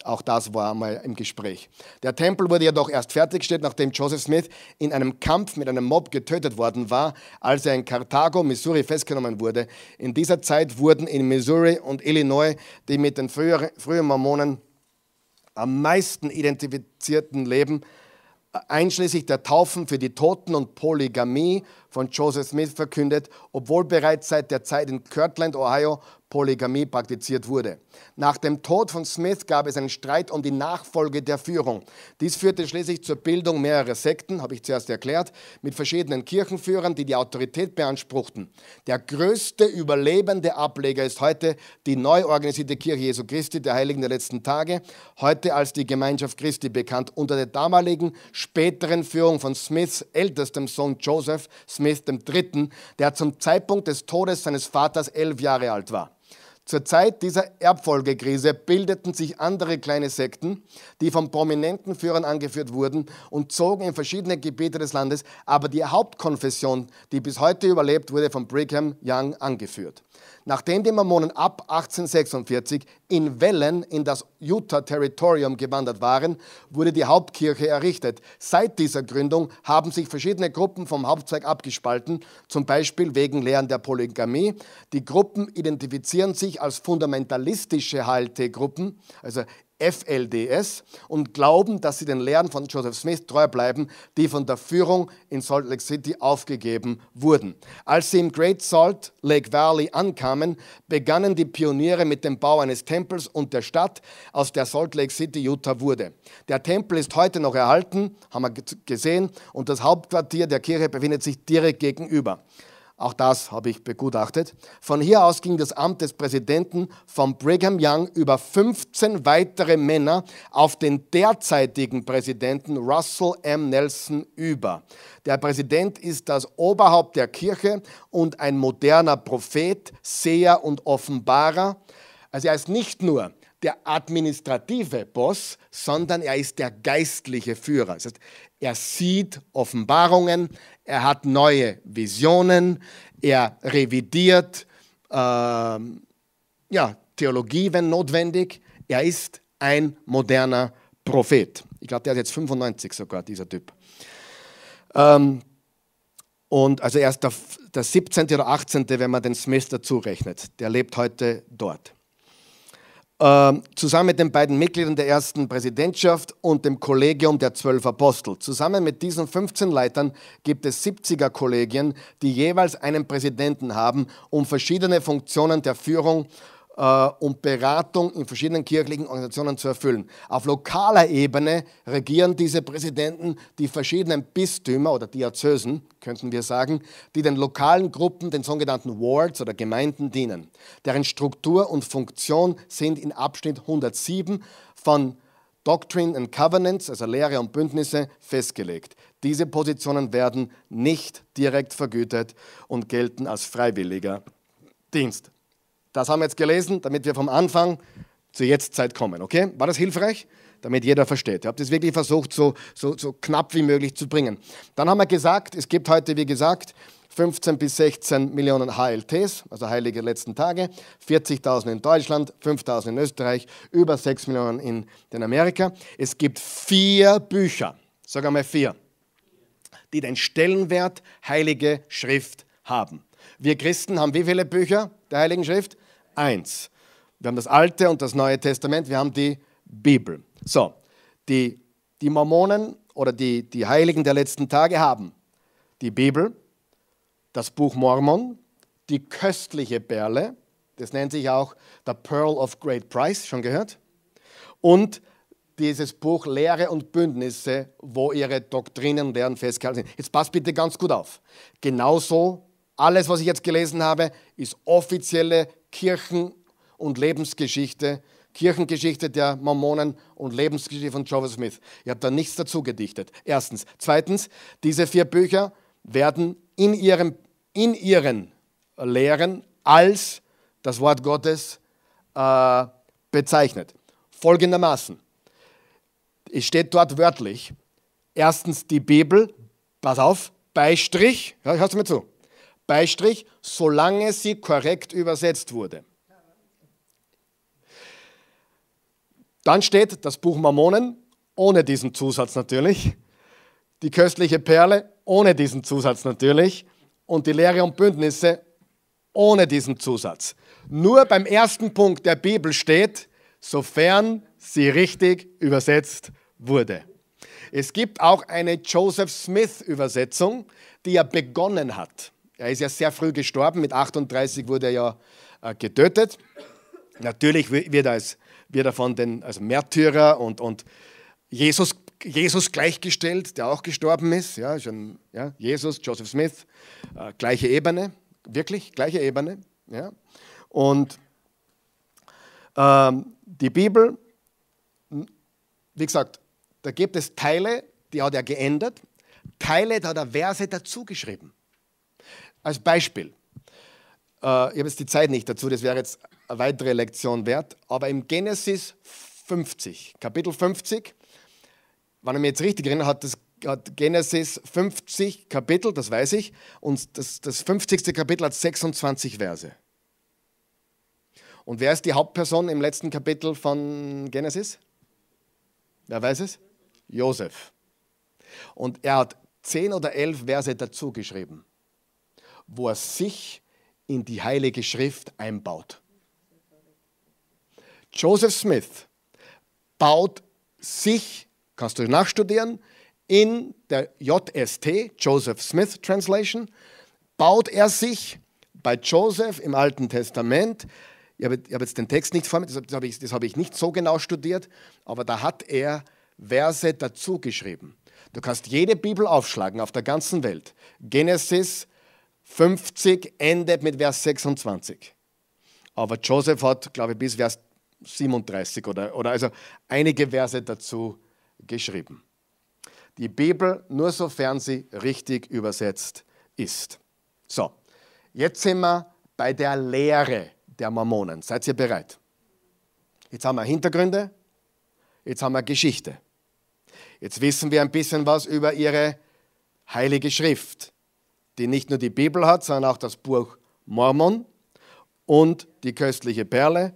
auch das war mal im Gespräch. Der Tempel wurde jedoch erst fertiggestellt, nachdem Joseph Smith in einem Kampf mit einem Mob getötet worden war, als er in Carthago, Missouri, festgenommen wurde. In dieser Zeit wurden in Missouri und Illinois die mit den früheren, frühen Mormonen am meisten identifizierten Leben, einschließlich der Taufen für die Toten und Polygamie von Joseph Smith verkündet, obwohl bereits seit der Zeit in Kirtland, Ohio, Polygamie praktiziert wurde. Nach dem Tod von Smith gab es einen Streit um die Nachfolge der Führung. Dies führte schließlich zur Bildung mehrerer Sekten, habe ich zuerst erklärt, mit verschiedenen Kirchenführern, die die Autorität beanspruchten. Der größte überlebende Ableger ist heute die neu organisierte Kirche Jesu Christi der Heiligen der letzten Tage, heute als die Gemeinschaft Christi bekannt, unter der damaligen späteren Führung von Smiths ältestem Sohn Joseph Smith III., der zum Zeitpunkt des Todes seines Vaters elf Jahre alt war. Zur Zeit dieser Erbfolgekrise bildeten sich andere kleine Sekten, die von prominenten Führern angeführt wurden und zogen in verschiedene Gebiete des Landes, aber die Hauptkonfession, die bis heute überlebt, wurde von Brigham Young angeführt. Nachdem die Mormonen ab 1846 in Wellen in das Utah-Territorium gewandert waren, wurde die Hauptkirche errichtet. Seit dieser Gründung haben sich verschiedene Gruppen vom Hauptzweig abgespalten, zum Beispiel wegen Lehren der Polygamie. Die Gruppen identifizieren sich als fundamentalistische Haltegruppen, also FLDS und glauben, dass sie den Lehren von Joseph Smith treu bleiben, die von der Führung in Salt Lake City aufgegeben wurden. Als sie im Great Salt Lake Valley ankamen, begannen die Pioniere mit dem Bau eines Tempels und der Stadt, aus der Salt Lake City, Utah wurde. Der Tempel ist heute noch erhalten, haben wir gesehen, und das Hauptquartier der Kirche befindet sich direkt gegenüber. Auch das habe ich begutachtet. Von hier aus ging das Amt des Präsidenten von Brigham Young über 15 weitere Männer auf den derzeitigen Präsidenten Russell M. Nelson über. Der Präsident ist das Oberhaupt der Kirche und ein moderner Prophet, Seher und Offenbarer. Also er ist nicht nur der administrative Boss, sondern er ist der geistliche Führer. Das heißt, er sieht Offenbarungen, er hat neue Visionen, er revidiert äh, ja, Theologie, wenn notwendig. Er ist ein moderner Prophet. Ich glaube, der ist jetzt 95 sogar, dieser Typ. Ähm, und also er ist der, der 17. oder 18., wenn man den Smith dazu rechnet. Der lebt heute dort. Ähm, zusammen mit den beiden Mitgliedern der ersten Präsidentschaft und dem Kollegium der zwölf Apostel. Zusammen mit diesen 15 Leitern gibt es 70er Kollegien, die jeweils einen Präsidenten haben, um verschiedene Funktionen der Führung äh, und Beratung in verschiedenen kirchlichen Organisationen zu erfüllen. Auf lokaler Ebene regieren diese Präsidenten die verschiedenen Bistümer oder Diözesen, könnten wir sagen, die den lokalen Gruppen, den sogenannten Wards oder Gemeinden dienen. Deren Struktur und Funktion sind in Abschnitt 107 von Doctrine and Covenants, also Lehre und Bündnisse, festgelegt. Diese Positionen werden nicht direkt vergütet und gelten als freiwilliger Dienst. Das haben wir jetzt gelesen, damit wir vom Anfang zur Jetztzeit kommen. Okay? War das hilfreich? Damit jeder versteht. Ich habe das wirklich versucht, so, so, so knapp wie möglich zu bringen. Dann haben wir gesagt, es gibt heute, wie gesagt, 15 bis 16 Millionen HLTs, also Heilige letzten Tage, 40.000 in Deutschland, 5.000 in Österreich, über 6 Millionen in den Amerika. Es gibt vier Bücher, sag einmal vier, die den Stellenwert Heilige Schrift haben. Wir Christen haben wie viele Bücher der Heiligen Schrift? Eins. Wir haben das Alte und das Neue Testament, wir haben die Bibel. So, die, die Mormonen oder die, die Heiligen der letzten Tage haben die Bibel, das Buch Mormon, die köstliche Perle, das nennt sich auch The Pearl of Great Price, schon gehört? Und dieses Buch Lehre und Bündnisse, wo ihre Doktrinen und Lehren festgehalten sind. Jetzt passt bitte ganz gut auf. Genauso alles, was ich jetzt gelesen habe, ist offizielle Kirchen- und Lebensgeschichte, Kirchengeschichte der Mormonen und Lebensgeschichte von Joseph Smith. Ich habe da nichts dazu gedichtet. Erstens. Zweitens, diese vier Bücher werden in ihrem in ihren Lehren als das Wort Gottes äh, bezeichnet. Folgendermaßen. Es steht dort wörtlich, erstens die Bibel, pass auf, Beistrich, hörst du mir zu, Beistrich, solange sie korrekt übersetzt wurde. Dann steht das Buch Mormonen, ohne diesen Zusatz natürlich, die köstliche Perle, ohne diesen Zusatz natürlich, und die Lehre und Bündnisse, ohne diesen Zusatz. Nur beim ersten Punkt der Bibel steht, sofern sie richtig übersetzt wurde. Es gibt auch eine Joseph Smith-Übersetzung, die er begonnen hat. Er ist ja sehr früh gestorben, mit 38 wurde er ja äh, getötet. Natürlich wird er, als, wird er von den als Märtyrer und, und Jesus, Jesus gleichgestellt, der auch gestorben ist. Ja, schon, ja, Jesus, Joseph Smith, äh, gleiche Ebene, wirklich gleiche Ebene. Ja. Und ähm, die Bibel, wie gesagt, da gibt es Teile, die hat er geändert, Teile, da hat er Verse dazugeschrieben. Als Beispiel, äh, ich habe jetzt die Zeit nicht dazu, das wäre jetzt eine weitere Lektion wert, aber im Genesis 50, Kapitel 50, wenn ich mich jetzt richtig erinnere, hat das hat Genesis 50 Kapitel, das weiß ich, und das, das 50. Kapitel hat 26 Verse. Und wer ist die Hauptperson im letzten Kapitel von Genesis? Wer weiß es? Josef. Und er hat zehn oder elf Verse dazu geschrieben, wo er sich in die Heilige Schrift einbaut. Joseph Smith baut sich, kannst du nachstudieren, in der JST, Joseph Smith Translation, baut er sich bei Joseph im Alten Testament, ich habe, jetzt den Text nicht vor mir, das habe ich, das ich nicht so genau studiert, aber da hat er Verse dazu geschrieben. Du kannst jede Bibel aufschlagen auf der ganzen Welt. Genesis 50 endet mit Vers 26. Aber Joseph hat, glaube ich, bis Vers 37 oder, oder also einige Verse dazu geschrieben. Die Bibel nur sofern sie richtig übersetzt ist. So, jetzt sind wir bei der Lehre der Mormonen. Seid ihr bereit? Jetzt haben wir Hintergründe, jetzt haben wir Geschichte. Jetzt wissen wir ein bisschen was über ihre heilige Schrift, die nicht nur die Bibel hat, sondern auch das Buch Mormon und die köstliche Perle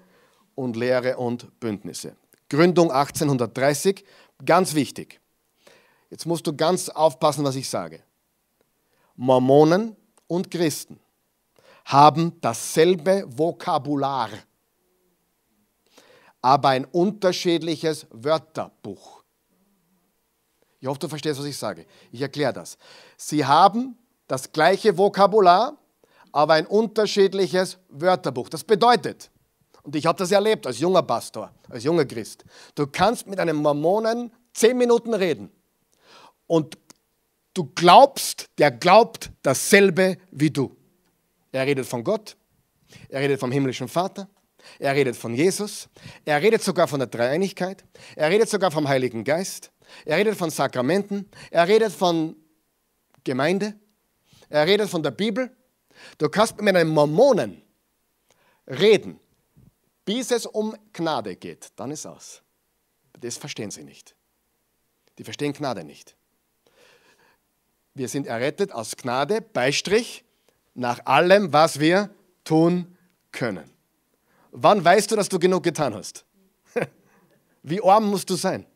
und Lehre und Bündnisse. Gründung 1830, ganz wichtig. Jetzt musst du ganz aufpassen, was ich sage. Mormonen und Christen haben dasselbe Vokabular, aber ein unterschiedliches Wörterbuch. Ich hoffe, du verstehst, was ich sage. Ich erkläre das. Sie haben das gleiche Vokabular, aber ein unterschiedliches Wörterbuch. Das bedeutet, und ich habe das erlebt als junger Pastor, als junger Christ, du kannst mit einem Mormonen zehn Minuten reden und du glaubst, der glaubt dasselbe wie du. Er redet von Gott, er redet vom himmlischen Vater, er redet von Jesus, er redet sogar von der Dreieinigkeit, er redet sogar vom Heiligen Geist, er redet von Sakramenten, er redet von Gemeinde, er redet von der Bibel. Du kannst mit einem Mormonen reden, bis es um Gnade geht. Dann ist aus. Das verstehen sie nicht. Die verstehen Gnade nicht. Wir sind errettet aus Gnade, Beistrich, nach allem, was wir tun können. Wann weißt du, dass du genug getan hast? Wie arm musst du sein?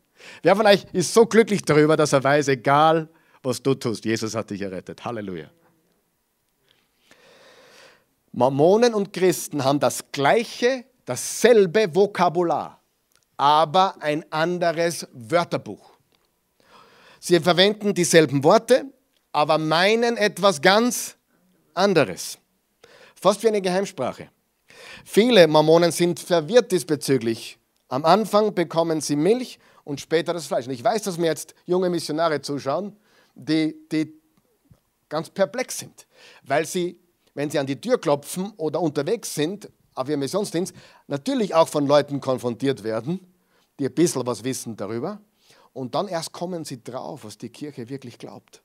Wer von euch ist so glücklich darüber, dass er weiß, egal was du tust, Jesus hat dich errettet. Halleluja. Mormonen und Christen haben das gleiche, dasselbe Vokabular, aber ein anderes Wörterbuch. Sie verwenden dieselben Worte, aber meinen etwas ganz anderes. Fast wie eine Geheimsprache. Viele Mormonen sind verwirrt diesbezüglich. Am Anfang bekommen sie Milch und später das Fleisch. Und ich weiß, dass mir jetzt junge Missionare zuschauen, die, die ganz perplex sind, weil sie, wenn sie an die Tür klopfen oder unterwegs sind auf ihrem Missionsdienst, natürlich auch von Leuten konfrontiert werden, die ein bisschen was wissen darüber. Und dann erst kommen sie drauf, was die Kirche wirklich glaubt,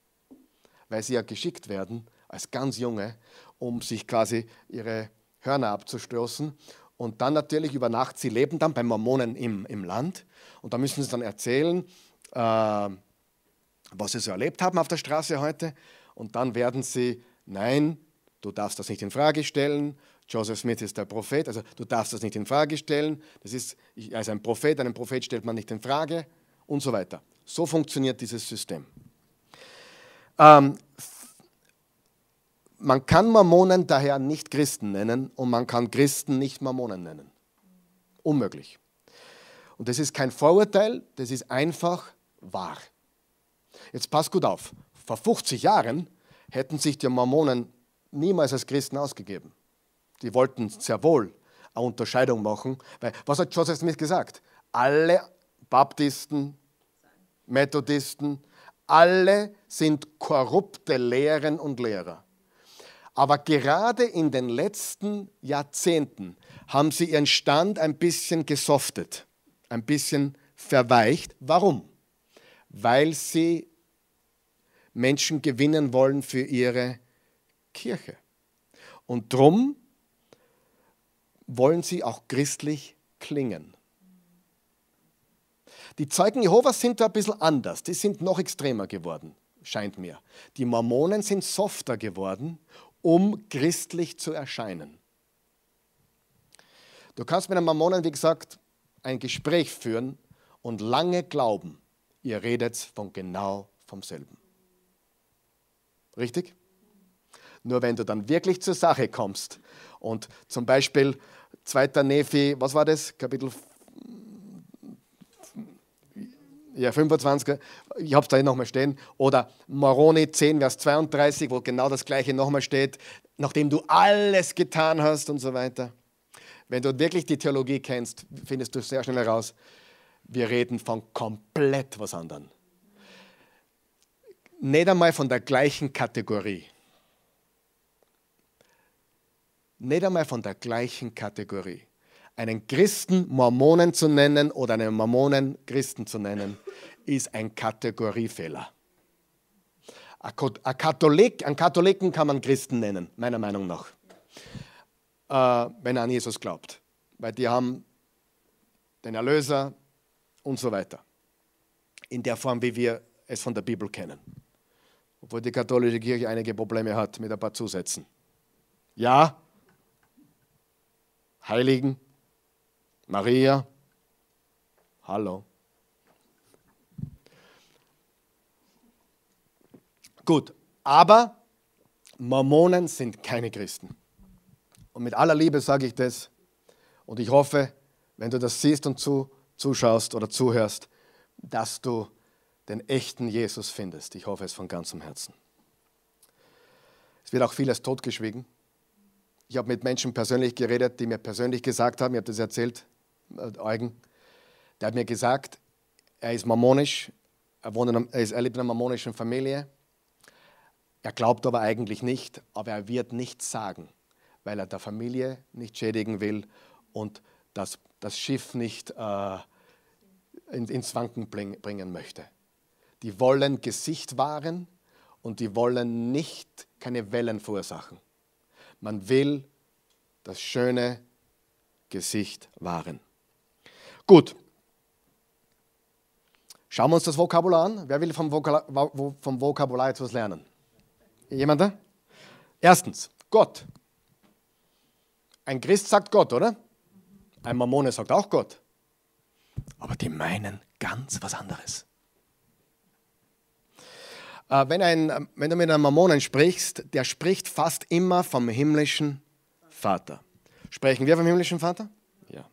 weil sie ja geschickt werden als ganz junge, um sich quasi ihre Hörner abzustoßen. Und dann natürlich über Nacht, sie leben dann bei Mormonen im, im Land. Und da müssen sie dann erzählen, äh, was sie so erlebt haben auf der Straße heute. Und dann werden sie, nein, du darfst das nicht in Frage stellen. Joseph Smith ist der Prophet, also du darfst das nicht in Frage stellen. Das ist, ist ein Prophet, einen Prophet stellt man nicht in Frage und so weiter. So funktioniert dieses System. Ähm, man kann Mormonen daher nicht Christen nennen und man kann Christen nicht Mormonen nennen. Unmöglich. Und das ist kein Vorurteil, das ist einfach wahr. Jetzt pass gut auf. Vor 50 Jahren hätten sich die Mormonen niemals als Christen ausgegeben. Die wollten sehr wohl eine Unterscheidung machen. Weil, was hat Joseph Smith gesagt? Alle Baptisten, Methodisten, alle sind korrupte Lehren und Lehrer. Aber gerade in den letzten Jahrzehnten haben sie ihren Stand ein bisschen gesoftet, ein bisschen verweicht. Warum? Weil sie Menschen gewinnen wollen für ihre Kirche. Und drum wollen sie auch christlich klingen. Die Zeugen Jehovas sind da ein bisschen anders. Die sind noch extremer geworden, scheint mir. Die Mormonen sind softer geworden um christlich zu erscheinen. Du kannst mit einem Mormonen, wie gesagt, ein Gespräch führen und lange glauben, ihr redet von genau vom selben. Richtig? Nur wenn du dann wirklich zur Sache kommst und zum Beispiel 2. Nephi, was war das? Kapitel ja, 25, ich habe es da hier nochmal stehen, oder Moroni 10, Vers 32, wo genau das gleiche nochmal steht, nachdem du alles getan hast und so weiter. Wenn du wirklich die Theologie kennst, findest du sehr schnell heraus, wir reden von komplett was anderem. Nicht einmal von der gleichen Kategorie. Nicht einmal von der gleichen Kategorie einen Christen Mormonen zu nennen oder einen Mormonen Christen zu nennen, ist ein Kategoriefehler. Ein Katholik, einen Katholiken kann man Christen nennen, meiner Meinung nach, äh, wenn er an Jesus glaubt. Weil die haben den Erlöser und so weiter. In der Form, wie wir es von der Bibel kennen. Obwohl die katholische Kirche einige Probleme hat mit ein paar Zusätzen. Ja, Heiligen, Maria, hallo. Gut, aber Mormonen sind keine Christen. Und mit aller Liebe sage ich das. Und ich hoffe, wenn du das siehst und zu, zuschaust oder zuhörst, dass du den echten Jesus findest. Ich hoffe es von ganzem Herzen. Es wird auch vieles totgeschwiegen. Ich habe mit Menschen persönlich geredet, die mir persönlich gesagt haben, ich habe das erzählt, äh, Eugen, der hat mir gesagt, er ist mormonisch, er, wohnt in, er, ist, er lebt in einer mormonischen Familie, er glaubt aber eigentlich nicht, aber er wird nichts sagen, weil er der Familie nicht schädigen will und das, das Schiff nicht äh, in, ins Wanken bringen möchte. Die wollen Gesicht wahren und die wollen nicht keine Wellen verursachen. Man will das schöne Gesicht wahren. Gut. Schauen wir uns das Vokabular an. Wer will vom Vokabular, vom Vokabular etwas lernen? Jemand da? Erstens, Gott. Ein Christ sagt Gott, oder? Ein Mormone sagt auch Gott. Aber die meinen ganz was anderes. Äh, wenn, ein, wenn du mit einem Mormonen sprichst, der spricht fast immer vom himmlischen Vater. Sprechen wir vom himmlischen Vater? Ja.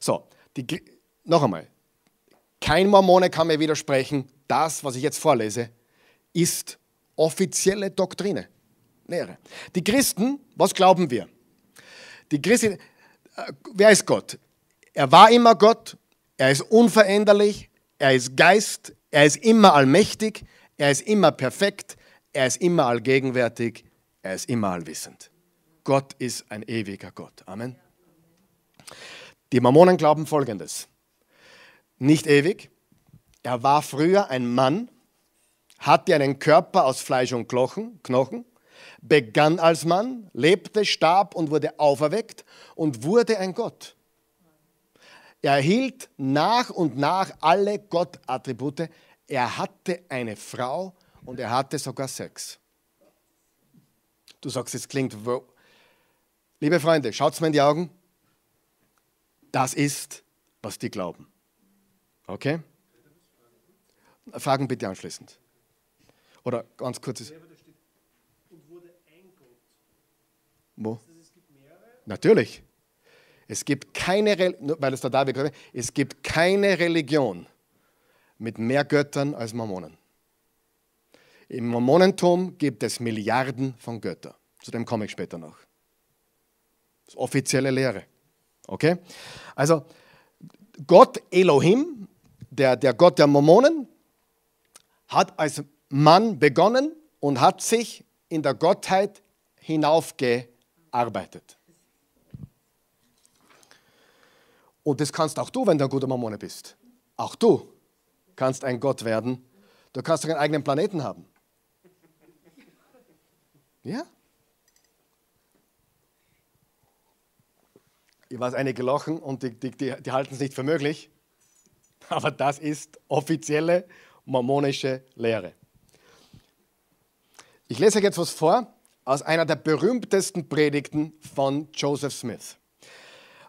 So, die, noch einmal, kein Mormone kann mir widersprechen, das, was ich jetzt vorlese, ist offizielle Doktrine, Lehre. Die Christen, was glauben wir? Die Christen, äh, wer ist Gott? Er war immer Gott, er ist unveränderlich, er ist Geist, er ist immer allmächtig, er ist immer perfekt, er ist immer allgegenwärtig, er ist immer allwissend. Gott ist ein ewiger Gott. Amen. Die Mormonen glauben folgendes. Nicht ewig. Er war früher ein Mann, hatte einen Körper aus Fleisch und Knochen, begann als Mann, lebte, starb und wurde auferweckt und wurde ein Gott. Er erhielt nach und nach alle Gottattribute. Er hatte eine Frau und er hatte sogar Sex. Du sagst, es klingt. Liebe Freunde, schaut mir in die Augen. Das ist, was die glauben. Okay? Fragen bitte anschließend. Oder ganz kurzes. Wo? Natürlich. Es gibt keine, weil es da David es gibt keine Religion mit mehr Göttern als Mormonen. Im Mormonentum gibt es Milliarden von Göttern. Zu dem komme ich später noch. Das ist offizielle Lehre. Okay? Also Gott Elohim, der, der Gott der Mormonen, hat als Mann begonnen und hat sich in der Gottheit hinaufgearbeitet. Und das kannst auch du, wenn du ein guter Mormone bist. Auch du kannst ein Gott werden. Du kannst deinen eigenen Planeten haben. Ja? Ich weiß, einige lachen und die, die, die, die halten es nicht für möglich. Aber das ist offizielle mormonische Lehre. Ich lese euch jetzt was vor aus einer der berühmtesten Predigten von Joseph Smith.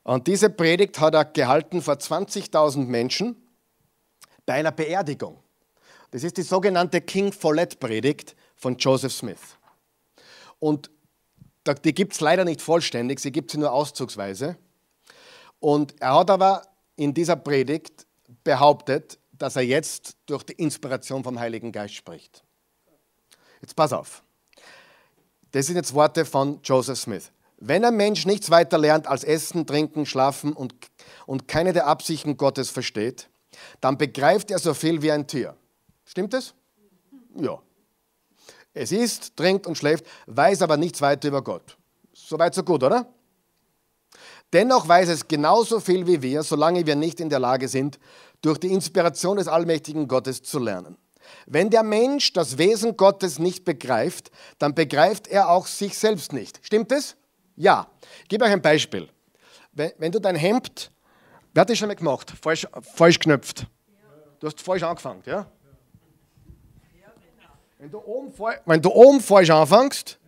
Und diese Predigt hat er gehalten vor 20.000 Menschen bei einer Beerdigung. Das ist die sogenannte King Follett Predigt von Joseph Smith. Und die gibt es leider nicht vollständig, sie gibt sie nur auszugsweise. Und er hat aber in dieser Predigt behauptet, dass er jetzt durch die Inspiration vom Heiligen Geist spricht. Jetzt pass auf. Das sind jetzt Worte von Joseph Smith. Wenn ein Mensch nichts weiter lernt als Essen, Trinken, Schlafen und, und keine der Absichten Gottes versteht, dann begreift er so viel wie ein Tier. Stimmt es? Ja. Es isst, trinkt und schläft, weiß aber nichts weiter über Gott. Soweit so gut, oder? Dennoch weiß es genauso viel wie wir, solange wir nicht in der Lage sind, durch die Inspiration des allmächtigen Gottes zu lernen. Wenn der Mensch das Wesen Gottes nicht begreift, dann begreift er auch sich selbst nicht. Stimmt es? Ja. Ich gebe euch ein Beispiel. Wenn, wenn du dein Hemd, wer hat das schon mal gemacht? Falsch, falsch geknöpft. Du hast falsch angefangen, ja? Wenn du oben, wenn du oben falsch anfängst,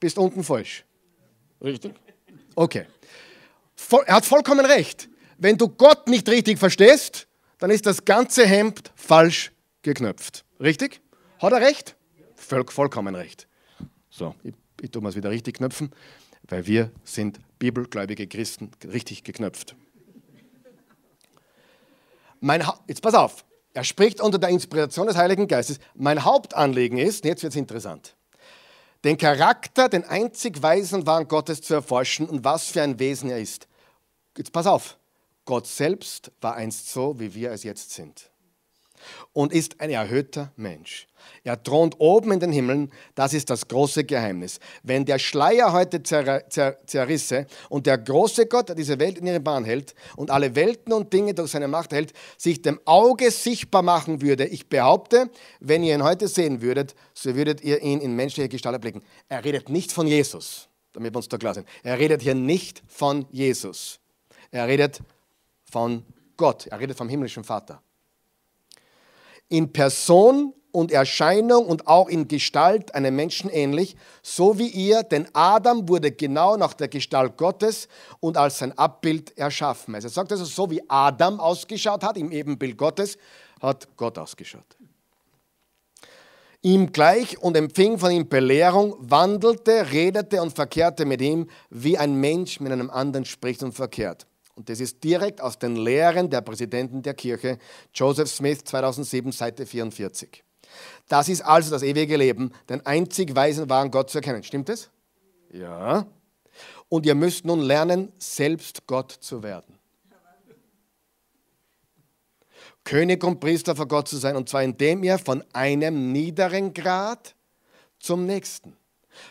bist du unten falsch. Richtig? Okay. Er hat vollkommen recht. Wenn du Gott nicht richtig verstehst, dann ist das ganze Hemd falsch geknöpft. Richtig? Hat er recht? Voll, vollkommen recht. So, ich, ich tue mal es wieder richtig knöpfen, weil wir sind bibelgläubige Christen richtig geknöpft. Mein jetzt pass auf, er spricht unter der Inspiration des Heiligen Geistes. Mein Hauptanliegen ist, jetzt wird es interessant, den Charakter, den einzig weisen Wahn Gottes zu erforschen und was für ein Wesen er ist. Jetzt pass auf, Gott selbst war einst so, wie wir es jetzt sind. Und ist ein erhöhter Mensch. Er thront oben in den Himmeln, das ist das große Geheimnis. Wenn der Schleier heute zer, zer, zerrisse und der große Gott, der diese Welt in ihre Bahn hält und alle Welten und Dinge durch seine Macht hält, sich dem Auge sichtbar machen würde, ich behaupte, wenn ihr ihn heute sehen würdet, so würdet ihr ihn in menschliche Gestalt erblicken. Er redet nicht von Jesus, damit wir uns da klar sind. Er redet hier nicht von Jesus. Er redet von Gott. Er redet vom himmlischen Vater. In Person und Erscheinung und auch in Gestalt einem Menschen ähnlich, so wie ihr, denn Adam wurde genau nach der Gestalt Gottes und als sein Abbild erschaffen. Also er sagt also, so wie Adam ausgeschaut hat, im Ebenbild Gottes, hat Gott ausgeschaut. Ihm gleich und empfing von ihm Belehrung, wandelte, redete und verkehrte mit ihm, wie ein Mensch mit einem anderen spricht und verkehrt. Und das ist direkt aus den Lehren der Präsidenten der Kirche, Joseph Smith, 2007, Seite 44. Das ist also das ewige Leben, den einzig weisen wahren Gott zu erkennen. Stimmt es? Ja. Und ihr müsst nun lernen, selbst Gott zu werden. König und Priester vor Gott zu sein, und zwar indem ihr von einem niederen Grad zum nächsten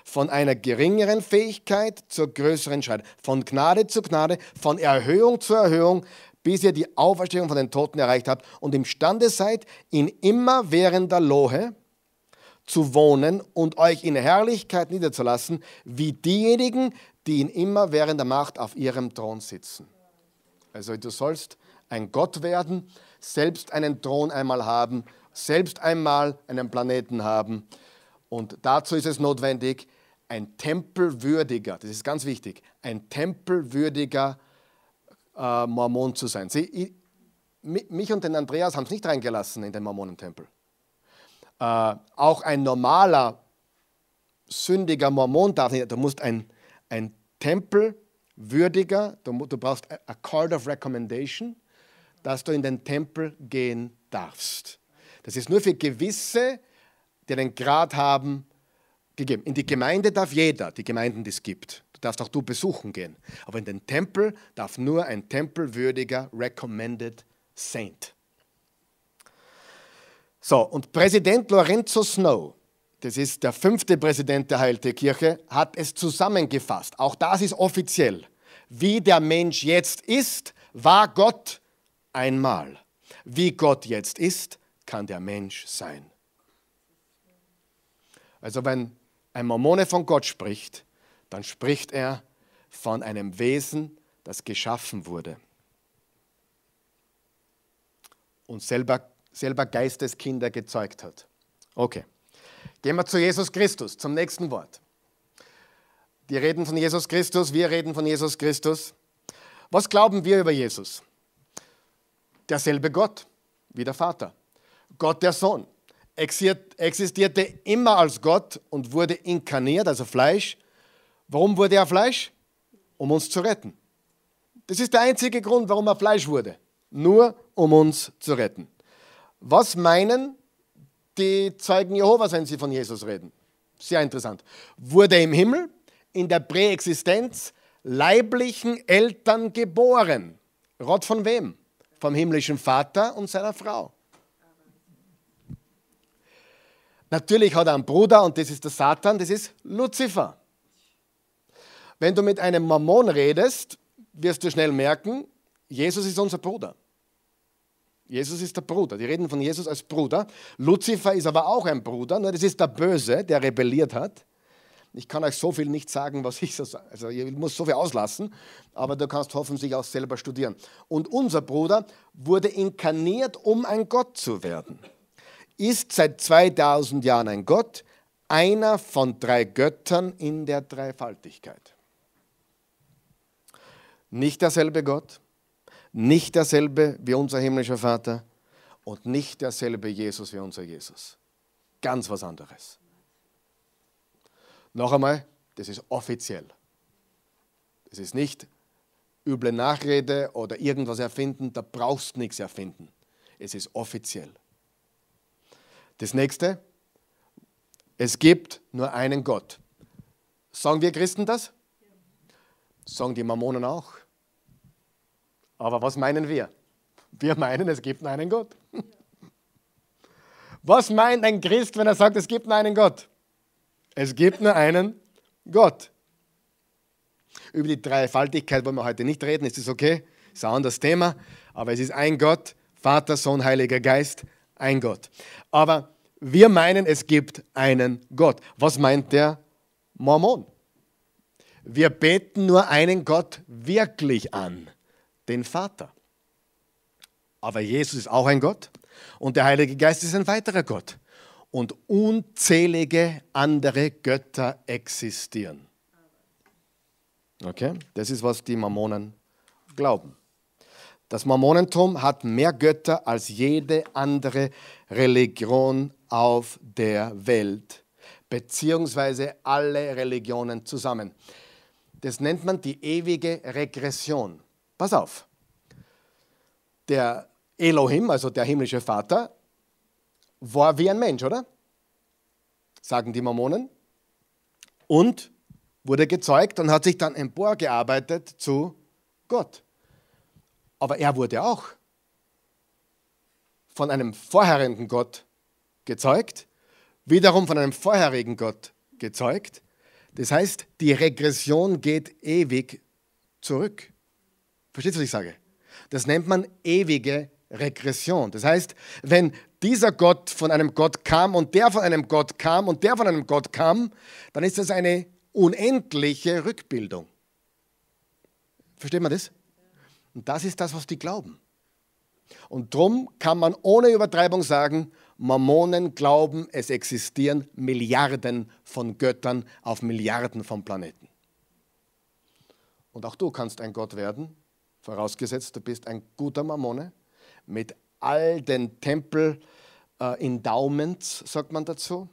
von einer geringeren Fähigkeit zur größeren schreitet, von Gnade zu Gnade, von Erhöhung zu Erhöhung, bis ihr die Auferstehung von den Toten erreicht habt und imstande seid, in immerwährender Lohe zu wohnen und euch in Herrlichkeit niederzulassen, wie diejenigen, die in immer währender Macht auf ihrem Thron sitzen. Also du sollst ein Gott werden, selbst einen Thron einmal haben, selbst einmal einen Planeten haben. Und dazu ist es notwendig, ein tempelwürdiger, das ist ganz wichtig, ein tempelwürdiger äh, Mormon zu sein. Sie, ich, mich und den Andreas haben es nicht reingelassen in den Mormonentempel. Äh, auch ein normaler, sündiger Mormon darf nicht, du musst ein, ein tempelwürdiger, du, du brauchst a card of recommendation, dass du in den Tempel gehen darfst. Das ist nur für gewisse, die den Grad haben, gegeben. In die Gemeinde darf jeder, die Gemeinden, die es gibt. Du darfst auch du besuchen gehen. Aber in den Tempel darf nur ein tempelwürdiger Recommended Saint. So, und Präsident Lorenzo Snow, das ist der fünfte Präsident der Heilige Kirche, hat es zusammengefasst. Auch das ist offiziell. Wie der Mensch jetzt ist, war Gott einmal. Wie Gott jetzt ist, kann der Mensch sein. Also wenn ein Mormone von Gott spricht, dann spricht er von einem Wesen, das geschaffen wurde und selber, selber Geisteskinder gezeugt hat. Okay, gehen wir zu Jesus Christus, zum nächsten Wort. Die reden von Jesus Christus, wir reden von Jesus Christus. Was glauben wir über Jesus? Derselbe Gott wie der Vater. Gott der Sohn existierte immer als Gott und wurde inkarniert, also Fleisch. Warum wurde er Fleisch? Um uns zu retten. Das ist der einzige Grund, warum er Fleisch wurde. Nur um uns zu retten. Was meinen die Zeugen Jehovas, wenn sie von Jesus reden? Sehr interessant. Wurde im Himmel in der Präexistenz leiblichen Eltern geboren. Rott von wem? Vom himmlischen Vater und seiner Frau. Natürlich hat er einen Bruder und das ist der Satan, das ist Luzifer. Wenn du mit einem Mammon redest, wirst du schnell merken, Jesus ist unser Bruder. Jesus ist der Bruder. Die reden von Jesus als Bruder. Luzifer ist aber auch ein Bruder, nur das ist der Böse, der rebelliert hat. Ich kann euch so viel nicht sagen, was ich so sage. Also ich muss so viel auslassen, aber du kannst hoffentlich auch selber studieren. Und unser Bruder wurde inkarniert, um ein Gott zu werden ist seit 2000 Jahren ein Gott, einer von drei Göttern in der Dreifaltigkeit. Nicht derselbe Gott, nicht derselbe wie unser himmlischer Vater und nicht derselbe Jesus wie unser Jesus. Ganz was anderes. Noch einmal, das ist offiziell. Das ist nicht üble Nachrede oder irgendwas erfinden, da brauchst du nichts erfinden. Es ist offiziell. Das nächste, es gibt nur einen Gott. Sagen wir Christen das? Sagen die Mormonen auch. Aber was meinen wir? Wir meinen, es gibt nur einen Gott. Was meint ein Christ, wenn er sagt, es gibt nur einen Gott? Es gibt nur einen Gott. Über die Dreifaltigkeit wollen wir heute nicht reden, ist das okay? Ist ein anderes Thema, aber es ist ein Gott, Vater, Sohn, Heiliger Geist, ein Gott. Aber wir meinen, es gibt einen Gott. Was meint der Mormon? Wir beten nur einen Gott wirklich an, den Vater. Aber Jesus ist auch ein Gott und der Heilige Geist ist ein weiterer Gott. Und unzählige andere Götter existieren. Okay? Das ist, was die Mormonen glauben. Das Mormonentum hat mehr Götter als jede andere Religion auf der Welt, beziehungsweise alle Religionen zusammen. Das nennt man die ewige Regression. Pass auf. Der Elohim, also der himmlische Vater, war wie ein Mensch, oder? Sagen die Mormonen. Und wurde gezeugt und hat sich dann emporgearbeitet zu Gott. Aber er wurde auch von einem vorherigen Gott gezeugt, wiederum von einem vorherigen Gott gezeugt. Das heißt, die Regression geht ewig zurück. Versteht was ich sage? Das nennt man ewige Regression. Das heißt, wenn dieser Gott von einem Gott kam und der von einem Gott kam und der von einem Gott kam, dann ist das eine unendliche Rückbildung. Versteht man das? Und das ist das, was die glauben. Und darum kann man ohne Übertreibung sagen, Mormonen glauben, es existieren Milliarden von Göttern auf Milliarden von Planeten. Und auch du kannst ein Gott werden, vorausgesetzt, du bist ein guter Mormone mit all den Tempel-Endowments, äh, sagt man dazu.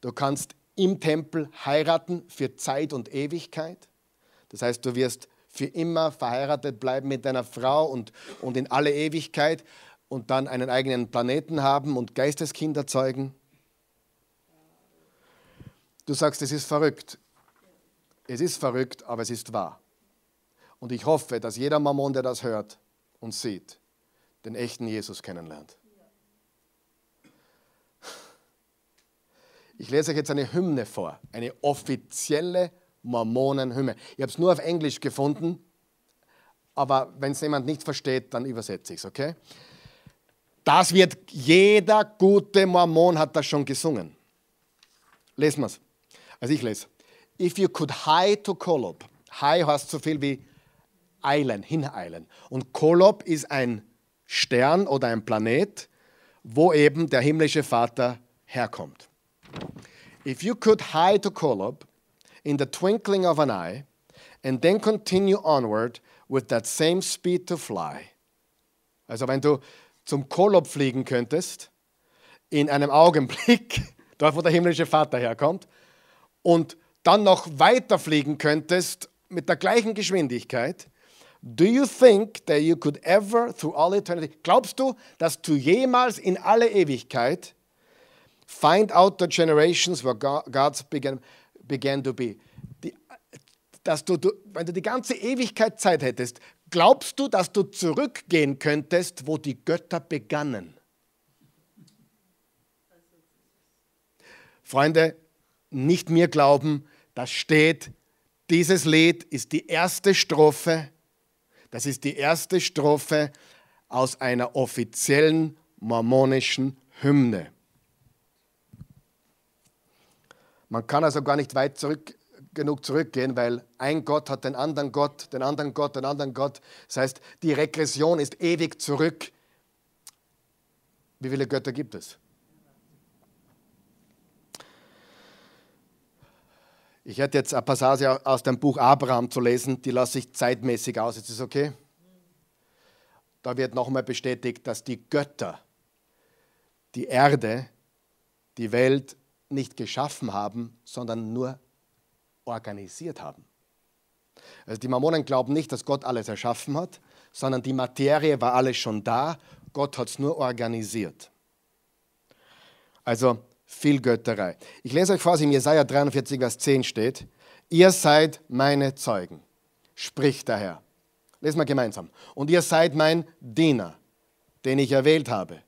Du kannst im Tempel heiraten für Zeit und Ewigkeit. Das heißt, du wirst für immer verheiratet bleiben mit deiner Frau und, und in alle Ewigkeit und dann einen eigenen Planeten haben und Geisteskinder zeugen. Du sagst, es ist verrückt. Es ist verrückt, aber es ist wahr. Und ich hoffe, dass jeder Mammon, der das hört und sieht, den echten Jesus kennenlernt. Ich lese euch jetzt eine Hymne vor, eine offizielle Mormonenhymne. Ich habe es nur auf Englisch gefunden, aber wenn es jemand nicht versteht, dann übersetze ich es, okay? Das wird jeder gute Mormon hat das schon gesungen. Lesen wir es. Also ich lese. If you could high to Kolob. High heißt so viel wie eilen, hineilen. Und Kolob ist ein Stern oder ein Planet, wo eben der himmlische Vater herkommt. If you could hide to Kolob in the twinkling of an eye and then continue onward with that same speed to fly. Also wenn du zum Kolob fliegen könntest, in einem Augenblick, dort wo der himmlische Vater herkommt, und dann noch weiter fliegen könntest mit der gleichen Geschwindigkeit, Do you think that you could ever through all eternity, glaubst du, dass du jemals in alle Ewigkeit find out the generations where God's began, began to be? Die, dass du, du, wenn du die ganze Ewigkeit Zeit hättest, glaubst du, dass du zurückgehen könntest, wo die Götter begannen? Freunde, nicht mir glauben, das steht, dieses Lied ist die erste Strophe das ist die erste Strophe aus einer offiziellen mormonischen Hymne. Man kann also gar nicht weit zurück, genug zurückgehen, weil ein Gott hat den anderen Gott, den anderen Gott, den anderen Gott. Das heißt, die Regression ist ewig zurück. Wie viele Götter gibt es? Ich hätte jetzt eine Passage aus dem Buch Abraham zu lesen, die lasse ich zeitmäßig aus. Ist das okay? Da wird nochmal bestätigt, dass die Götter die Erde, die Welt nicht geschaffen haben, sondern nur organisiert haben. Also die Mormonen glauben nicht, dass Gott alles erschaffen hat, sondern die Materie war alles schon da, Gott hat es nur organisiert. Also viel Götterei. Ich lese euch vor, was in Jesaja 43, Vers 10 steht. Ihr seid meine Zeugen, spricht der Herr. Lesen wir gemeinsam. Und ihr seid mein Diener, den ich erwählt habe.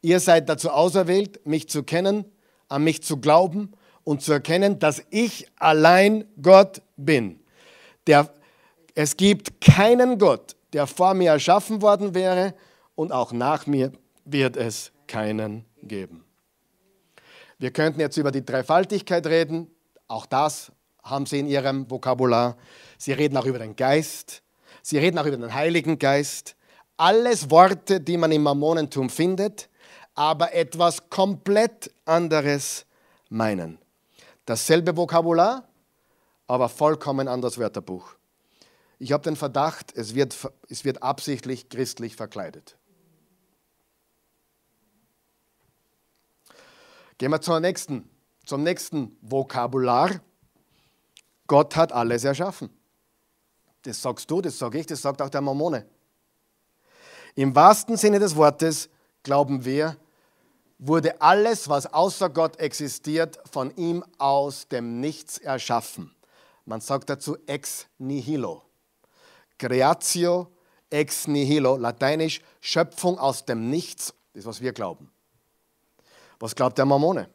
Ihr seid dazu auserwählt, mich zu kennen, an mich zu glauben und zu erkennen, dass ich allein Gott bin. Der, es gibt keinen Gott, der vor mir erschaffen worden wäre und auch nach mir wird es keinen geben. Wir könnten jetzt über die Dreifaltigkeit reden. Auch das haben sie in ihrem Vokabular. Sie reden auch über den Geist. Sie reden auch über den Heiligen Geist. Alles Worte, die man im Mormonentum findet, aber etwas komplett anderes meinen. Dasselbe Vokabular, aber vollkommen anderes Wörterbuch. Ich habe den Verdacht, es wird, es wird absichtlich christlich verkleidet. Gehen wir zur nächsten, zum nächsten Vokabular. Gott hat alles erschaffen. Das sagst du, das sage ich, das sagt auch der Mormone. Im wahrsten Sinne des Wortes glauben wir, wurde alles, was außer Gott existiert, von ihm aus dem Nichts erschaffen. Man sagt dazu ex nihilo. Creatio ex nihilo, lateinisch Schöpfung aus dem Nichts, das ist, was wir glauben. Was glaubt der Mormone?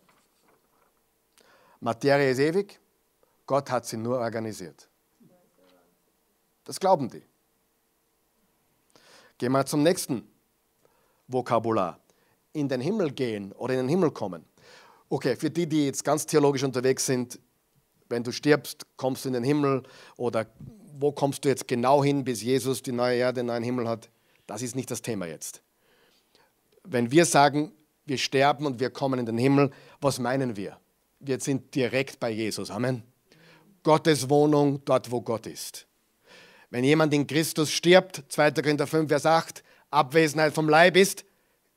Materie ist ewig, Gott hat sie nur organisiert. Das glauben die. Gehen wir zum nächsten Vokabular. In den Himmel gehen oder in den Himmel kommen. Okay, für die, die jetzt ganz theologisch unterwegs sind, wenn du stirbst, kommst du in den Himmel oder wo kommst du jetzt genau hin, bis Jesus die neue Erde, den neuen Himmel hat, das ist nicht das Thema jetzt. Wenn wir sagen, wir sterben und wir kommen in den Himmel, was meinen wir? Wir sind direkt bei Jesus. Amen. Gottes Wohnung, dort wo Gott ist. Wenn jemand in Christus stirbt, 2. Korinther 5, Vers 8, Abwesenheit vom Leib ist,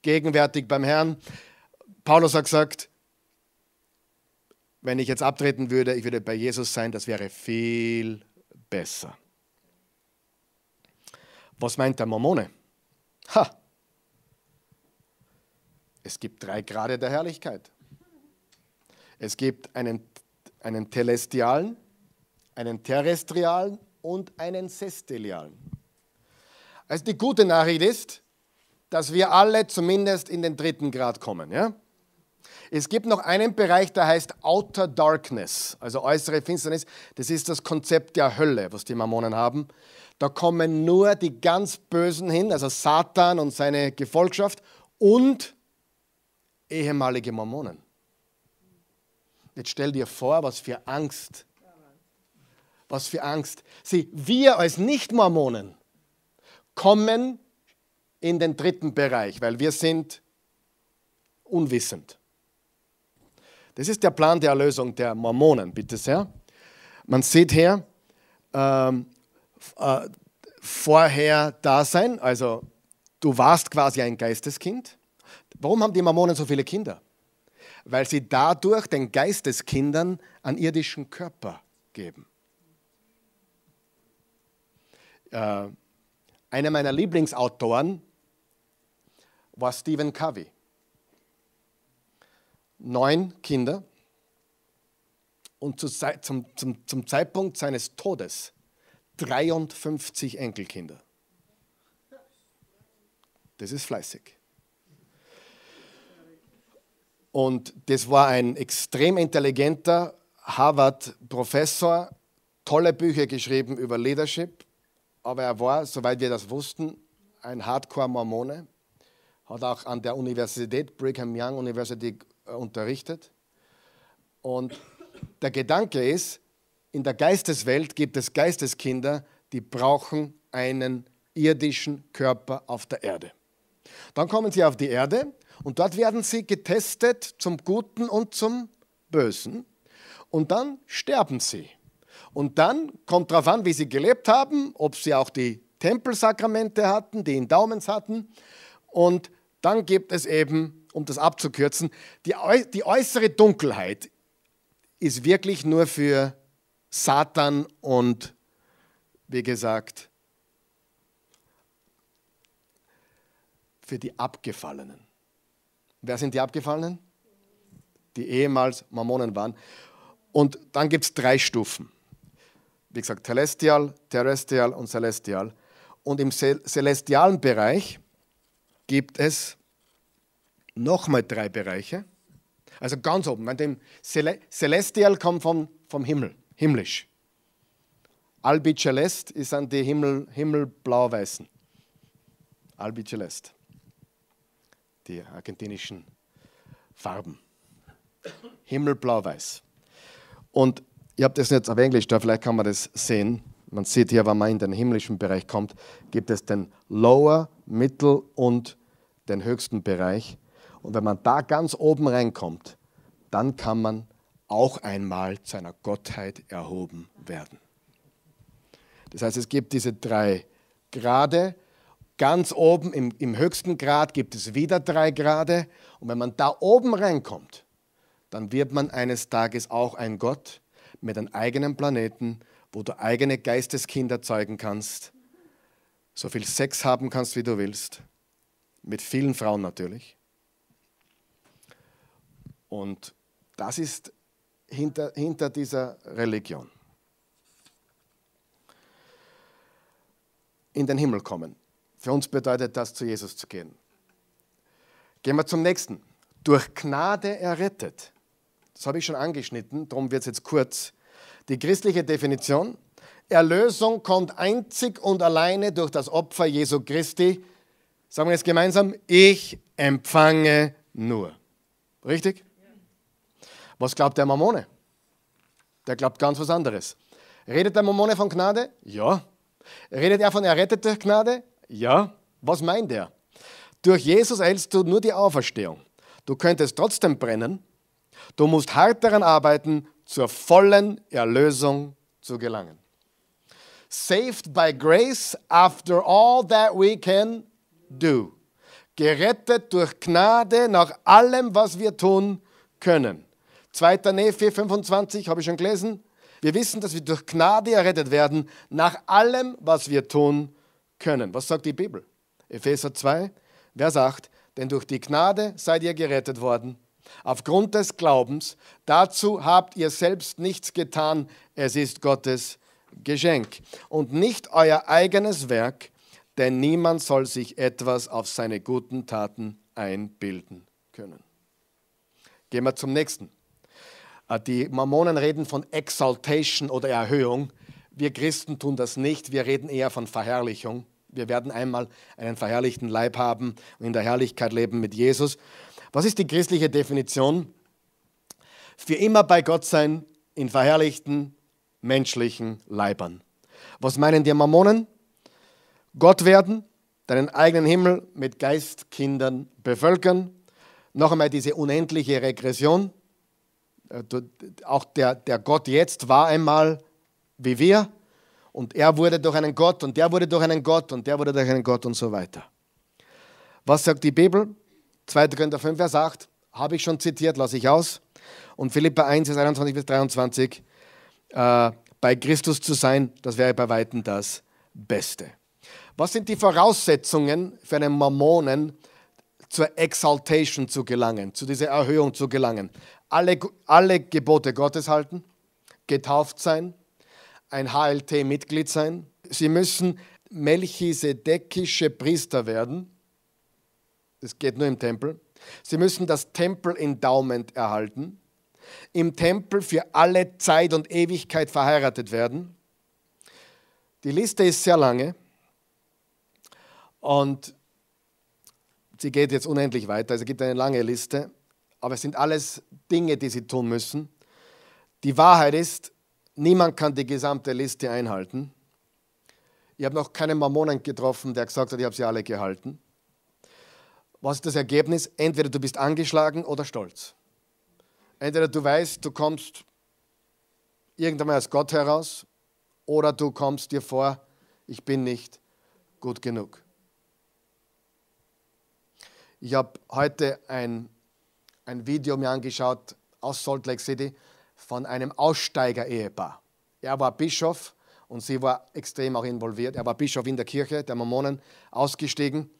gegenwärtig beim Herrn. Paulus hat gesagt, wenn ich jetzt abtreten würde, ich würde bei Jesus sein, das wäre viel besser. Was meint der Mormone? Ha! Es gibt drei Grade der Herrlichkeit. Es gibt einen, einen telestialen, einen terrestrialen und einen sestelialen. Also die gute Nachricht ist, dass wir alle zumindest in den dritten Grad kommen. Ja? Es gibt noch einen Bereich, der heißt Outer Darkness, also äußere Finsternis. Das ist das Konzept der Hölle, was die Mormonen haben. Da kommen nur die ganz Bösen hin, also Satan und seine Gefolgschaft und ehemalige Mormonen. Jetzt stell dir vor, was für Angst. Was für Angst. Sieh, wir als Nicht-Mormonen kommen in den dritten Bereich, weil wir sind unwissend. Das ist der Plan der Erlösung der Mormonen, bitte sehr. Man sieht hier ähm, äh, vorher Dasein, also du warst quasi ein Geisteskind. Warum haben die Mormonen so viele Kinder? Weil sie dadurch den Geisteskindern einen irdischen Körper geben. Äh, einer meiner Lieblingsautoren war Stephen Covey. Neun Kinder und zu, zum, zum, zum Zeitpunkt seines Todes 53 Enkelkinder. Das ist fleißig. Und das war ein extrem intelligenter Harvard-Professor, tolle Bücher geschrieben über Leadership, aber er war, soweit wir das wussten, ein Hardcore-Mormone hat auch an der Universität, Brigham Young University, äh, unterrichtet. Und der Gedanke ist, in der Geisteswelt gibt es Geisteskinder, die brauchen einen irdischen Körper auf der Erde. Dann kommen sie auf die Erde und dort werden sie getestet zum Guten und zum Bösen. Und dann sterben sie. Und dann kommt darauf an, wie sie gelebt haben, ob sie auch die Tempelsakramente hatten, die Daumens hatten. Und dann gibt es eben, um das abzukürzen, die, die äußere Dunkelheit ist wirklich nur für Satan und, wie gesagt, für die Abgefallenen. Wer sind die Abgefallenen? Die ehemals Mormonen waren. Und dann gibt es drei Stufen. Wie gesagt, Celestial, Terrestrial und Celestial. Und im celestialen Bereich gibt es nochmal drei Bereiche. Also ganz oben. Wenn dem Celestial kommt vom, vom Himmel, himmlisch. Albi Celest ist an die Himmel, Himmelblau-Weißen. Albi Celest. Die argentinischen Farben. Himmelblau-Weiß. Und ich habe das jetzt auf Englisch da, vielleicht kann man das sehen. Man sieht hier, wenn man in den himmlischen Bereich kommt, gibt es den Lower, Mittel und den höchsten Bereich. Und wenn man da ganz oben reinkommt, dann kann man auch einmal zu einer Gottheit erhoben werden. Das heißt, es gibt diese drei Grade. Ganz oben im, im höchsten Grad gibt es wieder drei Grade. Und wenn man da oben reinkommt, dann wird man eines Tages auch ein Gott mit einem eigenen Planeten, wo du eigene Geisteskinder zeugen kannst, so viel Sex haben kannst, wie du willst mit vielen Frauen natürlich. Und das ist hinter, hinter dieser Religion. In den Himmel kommen. Für uns bedeutet das, zu Jesus zu gehen. Gehen wir zum nächsten. Durch Gnade errettet. Das habe ich schon angeschnitten, darum wird es jetzt kurz. Die christliche Definition. Erlösung kommt einzig und alleine durch das Opfer Jesu Christi Sagen wir jetzt gemeinsam, ich empfange nur. Richtig? Was glaubt der Mammone? Der glaubt ganz was anderes. Redet der Mammone von Gnade? Ja. Redet er von erretteter Gnade? Ja. Was meint er? Durch Jesus erhältst du nur die Auferstehung. Du könntest trotzdem brennen. Du musst hart daran arbeiten, zur vollen Erlösung zu gelangen. Saved by grace after all that we can do. Gerettet durch Gnade nach allem, was wir tun können. 2. Nephi 25 habe ich schon gelesen. Wir wissen, dass wir durch Gnade errettet werden, nach allem, was wir tun können. Was sagt die Bibel? Epheser 2, Wer sagt, denn durch die Gnade seid ihr gerettet worden. Aufgrund des Glaubens, dazu habt ihr selbst nichts getan, es ist Gottes Geschenk. Und nicht euer eigenes Werk, denn niemand soll sich etwas auf seine guten Taten einbilden können. Gehen wir zum nächsten. Äh, die Mormonen reden von Exaltation oder Erhöhung. Wir Christen tun das nicht, wir reden eher von Verherrlichung. Wir werden einmal einen verherrlichten Leib haben und in der Herrlichkeit leben mit Jesus. Was ist die christliche Definition? Für immer bei Gott sein in verherrlichten menschlichen Leibern. Was meinen die Mormonen? Gott werden, deinen eigenen Himmel mit Geistkindern bevölkern. Noch einmal diese unendliche Regression. Äh, auch der, der Gott jetzt war einmal wie wir und er wurde durch einen Gott und der wurde durch einen Gott und der wurde durch einen Gott und so weiter. Was sagt die Bibel? 2. Korinther 5, Vers 8, habe ich schon zitiert, lasse ich aus. Und Philippa 1, Vers 21 bis 23, äh, bei Christus zu sein, das wäre bei Weitem das Beste. Was sind die Voraussetzungen für einen Mormonen, zur Exaltation zu gelangen, zu dieser Erhöhung zu gelangen? Alle, alle Gebote Gottes halten, getauft sein, ein HLT-Mitglied sein. Sie müssen melchisedekische Priester werden. Das geht nur im Tempel. Sie müssen das Tempel-Endowment erhalten. Im Tempel für alle Zeit und Ewigkeit verheiratet werden. Die Liste ist sehr lange und sie geht jetzt unendlich weiter. Also es gibt eine lange Liste, aber es sind alles Dinge, die sie tun müssen. Die Wahrheit ist, Niemand kann die gesamte Liste einhalten. Ich habe noch keinen Mormonen getroffen, der gesagt hat, ich habe sie alle gehalten. Was ist das Ergebnis? Entweder du bist angeschlagen oder stolz. Entweder du weißt, du kommst irgendwann mal als Gott heraus, oder du kommst dir vor, ich bin nicht gut genug. Ich habe heute ein, ein Video mir angeschaut aus Salt Lake City von einem Aussteiger-Ehepaar. Er war Bischof und sie war extrem auch involviert. Er war Bischof in der Kirche der Mormonen, ausgestiegen.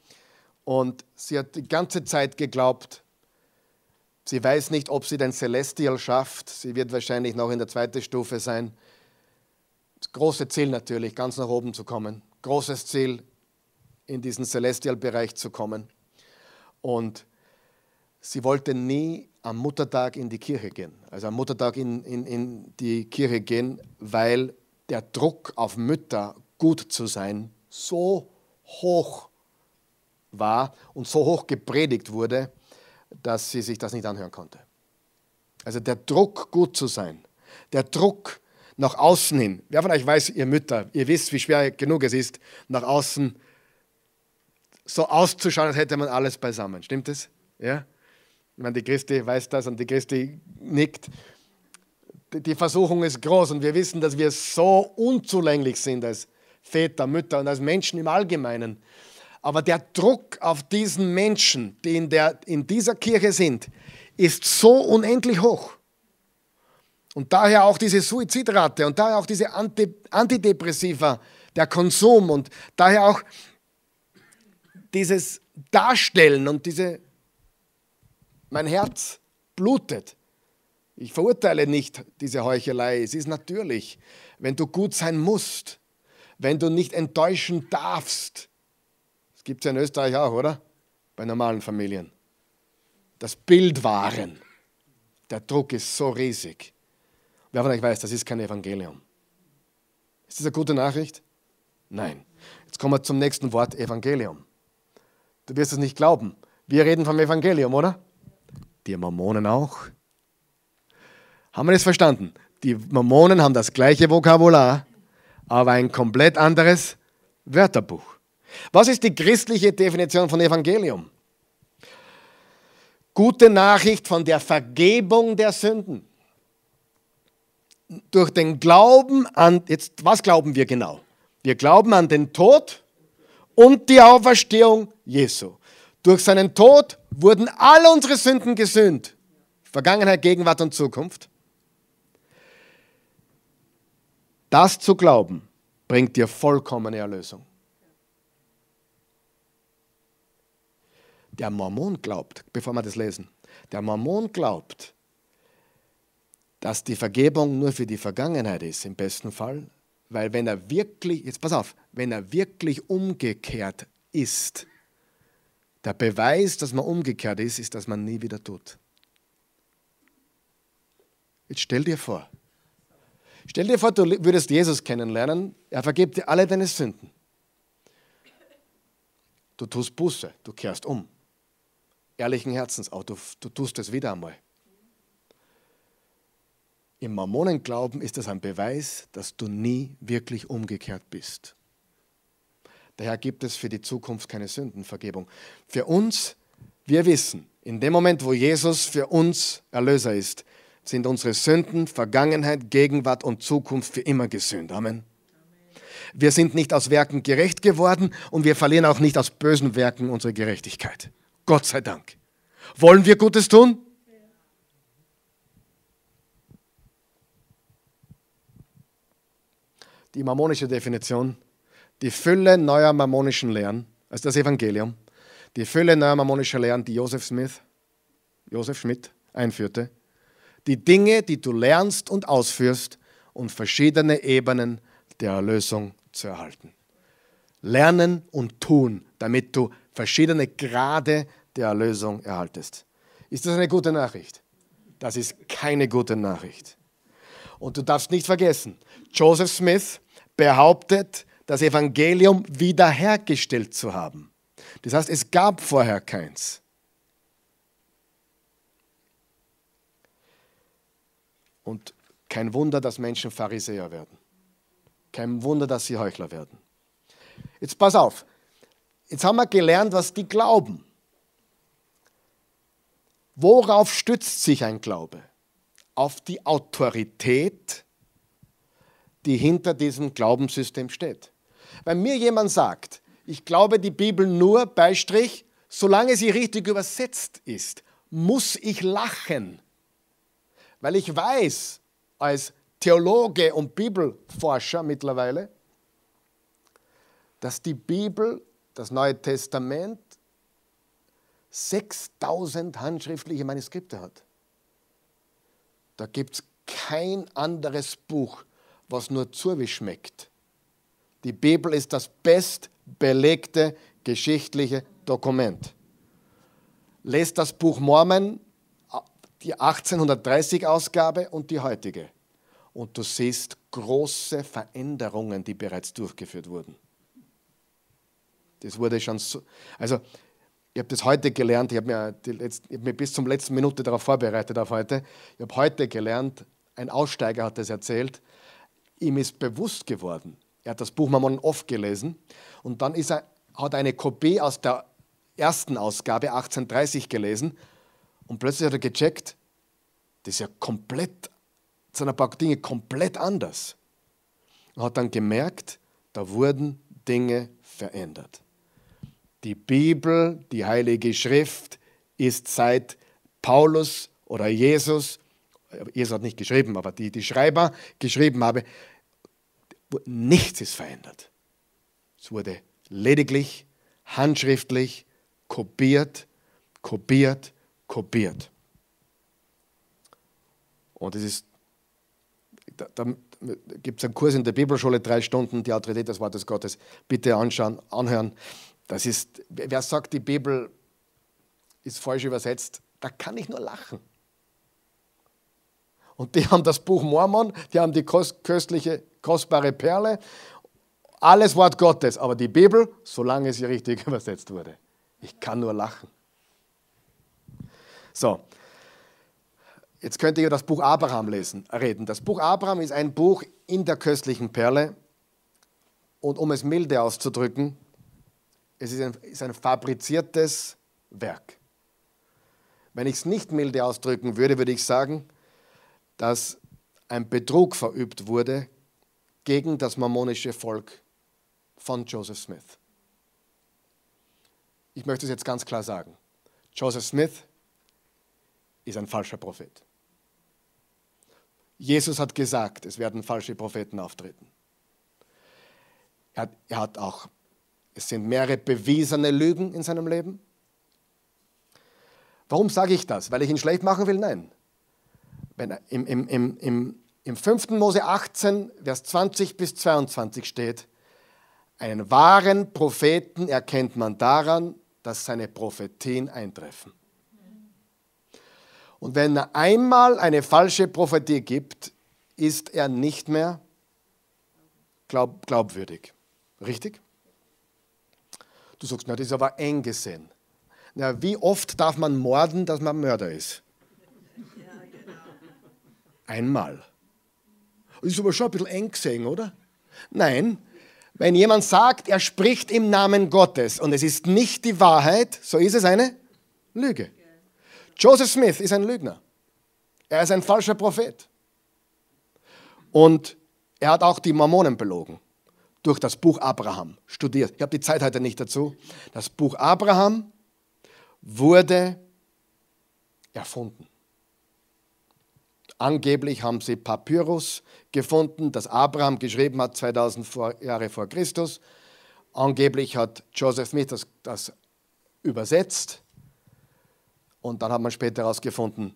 Und sie hat die ganze Zeit geglaubt, sie weiß nicht, ob sie den Celestial schafft. Sie wird wahrscheinlich noch in der zweiten Stufe sein. Das große Ziel natürlich, ganz nach oben zu kommen. Großes Ziel, in diesen Celestial-Bereich zu kommen. Und sie wollte nie am Muttertag in die Kirche gehen. Also am Muttertag in, in, in die Kirche gehen, weil der Druck auf Mütter, gut zu sein, so hoch war und so hoch gepredigt wurde, dass sie sich das nicht anhören konnte. Also der Druck, gut zu sein, der Druck nach außen hin. Wer von euch weiß, ihr Mütter, ihr wisst, wie schwer genug es ist, nach außen so auszuschauen, als hätte man alles beisammen. Stimmt es? Ja? Ich meine, die Christi weiß das und die Christi nickt. Die Versuchung ist groß und wir wissen, dass wir so unzulänglich sind als Väter, Mütter und als Menschen im Allgemeinen. Aber der Druck auf diesen Menschen, die in, der, in dieser Kirche sind, ist so unendlich hoch. Und daher auch diese Suizidrate und daher auch diese Anti Antidepressiva, der Konsum und daher auch dieses Darstellen und diese mein Herz blutet. Ich verurteile nicht diese Heuchelei. Es ist natürlich, wenn du gut sein musst, wenn du nicht enttäuschen darfst. Das gibt es ja in Österreich auch, oder? Bei normalen Familien. Das Bild wahren. Der Druck ist so riesig. Wer von euch weiß, das ist kein Evangelium. Ist das eine gute Nachricht? Nein. Jetzt kommen wir zum nächsten Wort, Evangelium. Du wirst es nicht glauben. Wir reden vom Evangelium, oder? Die Mormonen auch. Haben wir das verstanden? Die Mormonen haben das gleiche Vokabular, aber ein komplett anderes Wörterbuch. Was ist die christliche Definition von Evangelium? Gute Nachricht von der Vergebung der Sünden. Durch den Glauben an, jetzt, was glauben wir genau? Wir glauben an den Tod und die Auferstehung Jesu. Durch seinen Tod wurden alle unsere Sünden gesühnt. Vergangenheit, Gegenwart und Zukunft. Das zu glauben, bringt dir vollkommene Erlösung. Der Mormon glaubt, bevor wir das lesen, der Mormon glaubt, dass die Vergebung nur für die Vergangenheit ist, im besten Fall, weil wenn er wirklich, jetzt pass auf, wenn er wirklich umgekehrt ist, der Beweis, dass man umgekehrt ist, ist, dass man nie wieder tut. Jetzt stell dir vor, stell dir vor, du würdest Jesus kennenlernen, er vergibt dir alle deine Sünden. Du tust Buße, du kehrst um. Ehrlichen Herzens auch, du, du tust es wieder einmal. Im Mormonenglauben ist das ein Beweis, dass du nie wirklich umgekehrt bist. Daher gibt es für die Zukunft keine Sündenvergebung. Für uns, wir wissen, in dem Moment, wo Jesus für uns Erlöser ist, sind unsere Sünden, Vergangenheit, Gegenwart und Zukunft für immer gesühnt. Amen. Wir sind nicht aus Werken gerecht geworden und wir verlieren auch nicht aus bösen Werken unsere Gerechtigkeit. Gott sei Dank. Wollen wir Gutes tun? Die mormonische Definition die Fülle neuer mormonischen Lehren, also das Evangelium, die Fülle neuer mormonischer Lehren, die Joseph Smith, Joseph Schmidt einführte, die Dinge, die du lernst und ausführst, um verschiedene Ebenen der Erlösung zu erhalten. Lernen und tun, damit du verschiedene Grade der Erlösung erhaltest. Ist das eine gute Nachricht? Das ist keine gute Nachricht. Und du darfst nicht vergessen, Joseph Smith behauptet, das Evangelium wiederhergestellt zu haben. Das heißt, es gab vorher keins. Und kein Wunder, dass Menschen Pharisäer werden. Kein Wunder, dass sie Heuchler werden. Jetzt pass auf. Jetzt haben wir gelernt, was die glauben. Worauf stützt sich ein Glaube? Auf die Autorität, die hinter diesem Glaubenssystem steht. Wenn mir jemand sagt, ich glaube die Bibel nur, Beistrich, solange sie richtig übersetzt ist, muss ich lachen. Weil ich weiß, als Theologe und Bibelforscher mittlerweile, dass die Bibel, das Neue Testament, 6000 handschriftliche Manuskripte hat. Da gibt es kein anderes Buch, was nur zu wie schmeckt. Die Bibel ist das bestbelegte geschichtliche Dokument. Lest das Buch Mormon, die 1830 Ausgabe und die heutige. Und du siehst große Veränderungen, die bereits durchgeführt wurden. Das wurde schon so. Also, ich habe das heute gelernt, ich habe letzten, hab mir bis zum letzten Minute darauf vorbereitet auf heute. Ich habe heute gelernt, ein Aussteiger hat das erzählt, ihm ist bewusst geworden, er hat das Buch Mammon oft gelesen und dann ist er, hat er eine Kopie aus der ersten Ausgabe 1830 gelesen und plötzlich hat er gecheckt, das ist ja komplett, sind ein paar Dinge komplett anders. Und hat dann gemerkt, da wurden Dinge verändert. Die Bibel, die Heilige Schrift, ist seit Paulus oder Jesus, Jesus hat nicht geschrieben, aber die, die Schreiber geschrieben haben, nichts ist verändert. Es wurde lediglich handschriftlich kopiert, kopiert, kopiert. Und es ist, da, da gibt es einen Kurs in der Bibelschule, drei Stunden, die Autorität des Wortes Gottes. Bitte anschauen, anhören. Das ist, wer sagt, die Bibel ist falsch übersetzt, da kann ich nur lachen. Und die haben das Buch Mormon, die haben die köstliche kostbare Perle. Alles Wort Gottes, aber die Bibel, solange sie richtig übersetzt wurde. Ich kann nur lachen. So, jetzt könnt ihr das Buch Abraham lesen, reden. Das Buch Abraham ist ein Buch in der köstlichen Perle. Und um es milde auszudrücken, es ist ein, ist ein fabriziertes Werk. Wenn ich es nicht milde ausdrücken würde, würde ich sagen, dass ein Betrug verübt wurde gegen das mormonische Volk von Joseph Smith. Ich möchte es jetzt ganz klar sagen. Joseph Smith ist ein falscher Prophet. Jesus hat gesagt, es werden falsche Propheten auftreten. Er hat, er hat auch, es sind mehrere bewiesene Lügen in seinem Leben. Warum sage ich das? Weil ich ihn schlecht machen will? Nein. Wenn im, im, im, im, Im 5. Mose 18, Vers 20 bis 22 steht, einen wahren Propheten erkennt man daran, dass seine Prophetien eintreffen. Und wenn er einmal eine falsche Prophetie gibt, ist er nicht mehr glaub, glaubwürdig. Richtig? Du sagst, na, das ist aber eng gesehen. Na, wie oft darf man morden, dass man Mörder ist? Einmal. Das ist aber schon ein bisschen eng gesehen, oder? Nein, wenn jemand sagt, er spricht im Namen Gottes und es ist nicht die Wahrheit, so ist es eine Lüge. Joseph Smith ist ein Lügner. Er ist ein falscher Prophet. Und er hat auch die Mormonen belogen durch das Buch Abraham studiert. Ich habe die Zeit heute nicht dazu. Das Buch Abraham wurde erfunden. Angeblich haben sie Papyrus gefunden, das Abraham geschrieben hat 2000 Jahre vor Christus. Angeblich hat Joseph Smith das, das übersetzt. Und dann hat man später herausgefunden,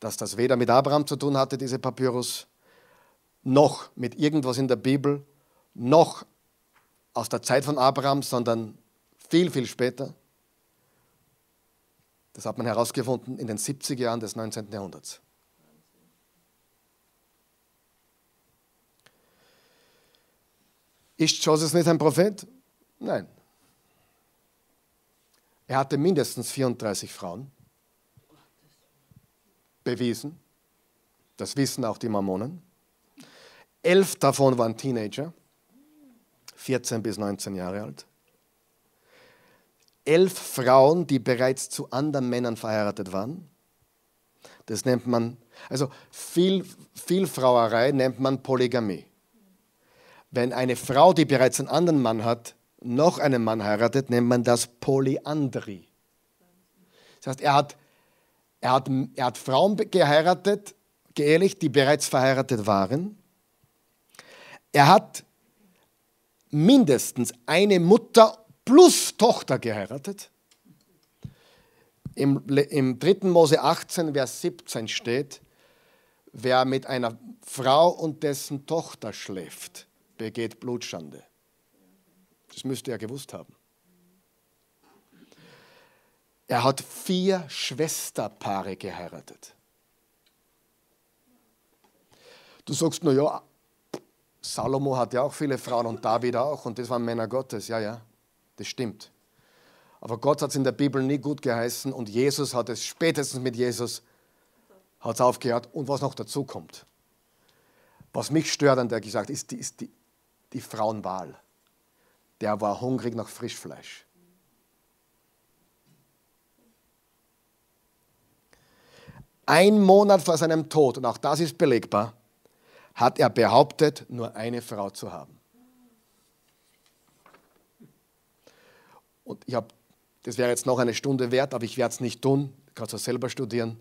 dass das weder mit Abraham zu tun hatte, diese Papyrus, noch mit irgendwas in der Bibel, noch aus der Zeit von Abraham, sondern viel, viel später. Das hat man herausgefunden in den 70er Jahren des 19. Jahrhunderts. Ist Joseph Smith ein Prophet? Nein. Er hatte mindestens 34 Frauen. Bewiesen. Das wissen auch die Mormonen. Elf davon waren Teenager. 14 bis 19 Jahre alt. Elf Frauen, die bereits zu anderen Männern verheiratet waren. Das nennt man, also viel, Vielfrauerei nennt man Polygamie. Wenn eine Frau, die bereits einen anderen Mann hat, noch einen Mann heiratet, nennt man das Polyandrie. Das heißt, er hat, er hat, er hat Frauen geheiratet, geeheligt, die bereits verheiratet waren. Er hat mindestens eine Mutter plus Tochter geheiratet. Im, Im 3. Mose 18, Vers 17 steht, wer mit einer Frau und dessen Tochter schläft, begeht Blutschande. Das müsste er gewusst haben. Er hat vier Schwesterpaare geheiratet. Du sagst nur, ja, Salomo hat ja auch viele Frauen und David auch und das waren Männer Gottes. Ja, ja, das stimmt. Aber Gott hat es in der Bibel nie gut geheißen und Jesus hat es spätestens mit Jesus hat es aufgehört. Und was noch dazu kommt, was mich stört an der gesagt ist, die, ist die, die Frauenwahl. Der war hungrig nach Frischfleisch. Ein Monat vor seinem Tod, und auch das ist belegbar, hat er behauptet, nur eine Frau zu haben. Und ich habe, das wäre jetzt noch eine Stunde wert, aber ich werde es nicht tun. Du kannst es selber studieren.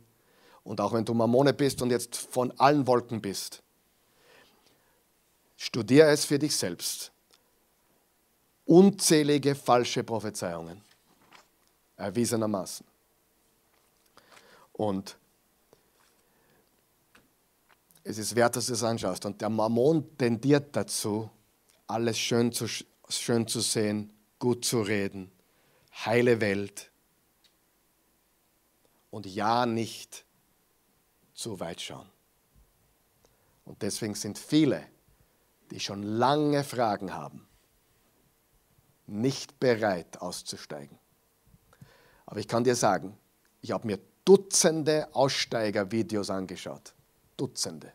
Und auch wenn du Mammone bist und jetzt von allen Wolken bist, studiere es für dich selbst. Unzählige falsche Prophezeiungen, erwiesenermaßen. Und es ist wert, dass du es anschaust. Und der Mammon tendiert dazu, alles schön zu, schön zu sehen, gut zu reden, heile Welt und ja nicht zu weit schauen. Und deswegen sind viele, die schon lange Fragen haben, nicht bereit auszusteigen. Aber ich kann dir sagen, ich habe mir Dutzende Aussteiger-Videos angeschaut. Dutzende.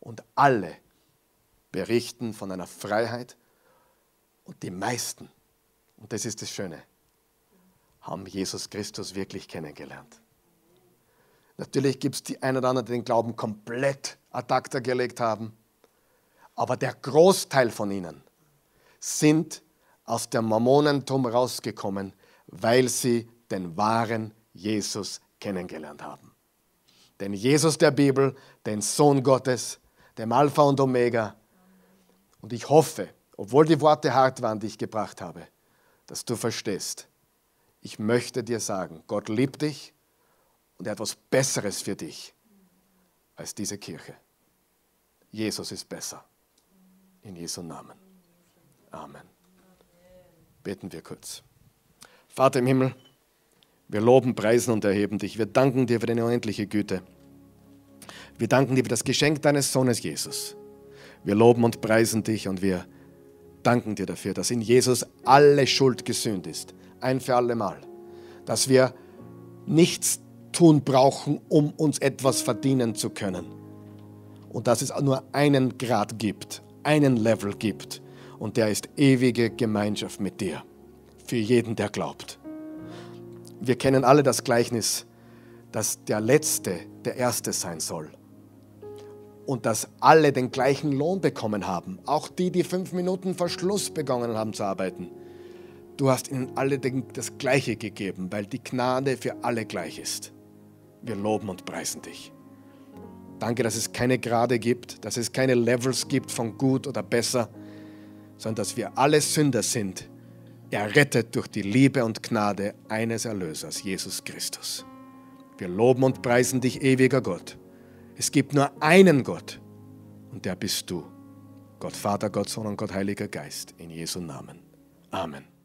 Und alle berichten von einer Freiheit und die meisten, und das ist das Schöne, haben Jesus Christus wirklich kennengelernt. Natürlich gibt es die einen oder anderen, die den Glauben komplett ad acta gelegt haben, aber der Großteil von ihnen sind aus dem Mormonentum rausgekommen, weil sie den wahren Jesus kennengelernt haben. Den Jesus der Bibel, den Sohn Gottes, dem Alpha und Omega. Und ich hoffe, obwohl die Worte hart waren, die ich gebracht habe, dass du verstehst, ich möchte dir sagen, Gott liebt dich und er hat etwas Besseres für dich als diese Kirche. Jesus ist besser. In Jesu Namen. Amen. Beten wir kurz. Vater im Himmel, wir loben, preisen und erheben dich. Wir danken dir für deine unendliche Güte. Wir danken dir für das Geschenk deines Sohnes Jesus. Wir loben und preisen dich und wir danken dir dafür, dass in Jesus alle Schuld gesühnt ist, ein für alle Mal. Dass wir nichts tun brauchen, um uns etwas verdienen zu können. Und dass es nur einen Grad gibt, einen Level gibt. Und der ist ewige Gemeinschaft mit dir. Für jeden, der glaubt. Wir kennen alle das Gleichnis, dass der Letzte der Erste sein soll. Und dass alle den gleichen Lohn bekommen haben. Auch die, die fünf Minuten vor Schluss begonnen haben zu arbeiten. Du hast ihnen alle das Gleiche gegeben, weil die Gnade für alle gleich ist. Wir loben und preisen dich. Danke, dass es keine Grade gibt, dass es keine Levels gibt von gut oder besser, sondern dass wir alle Sünder sind, errettet durch die Liebe und Gnade eines Erlösers, Jesus Christus. Wir loben und preisen dich, ewiger Gott. Es gibt nur einen Gott und der bist du. Gott Vater, Gott Sohn und Gott Heiliger Geist. In Jesu Namen. Amen.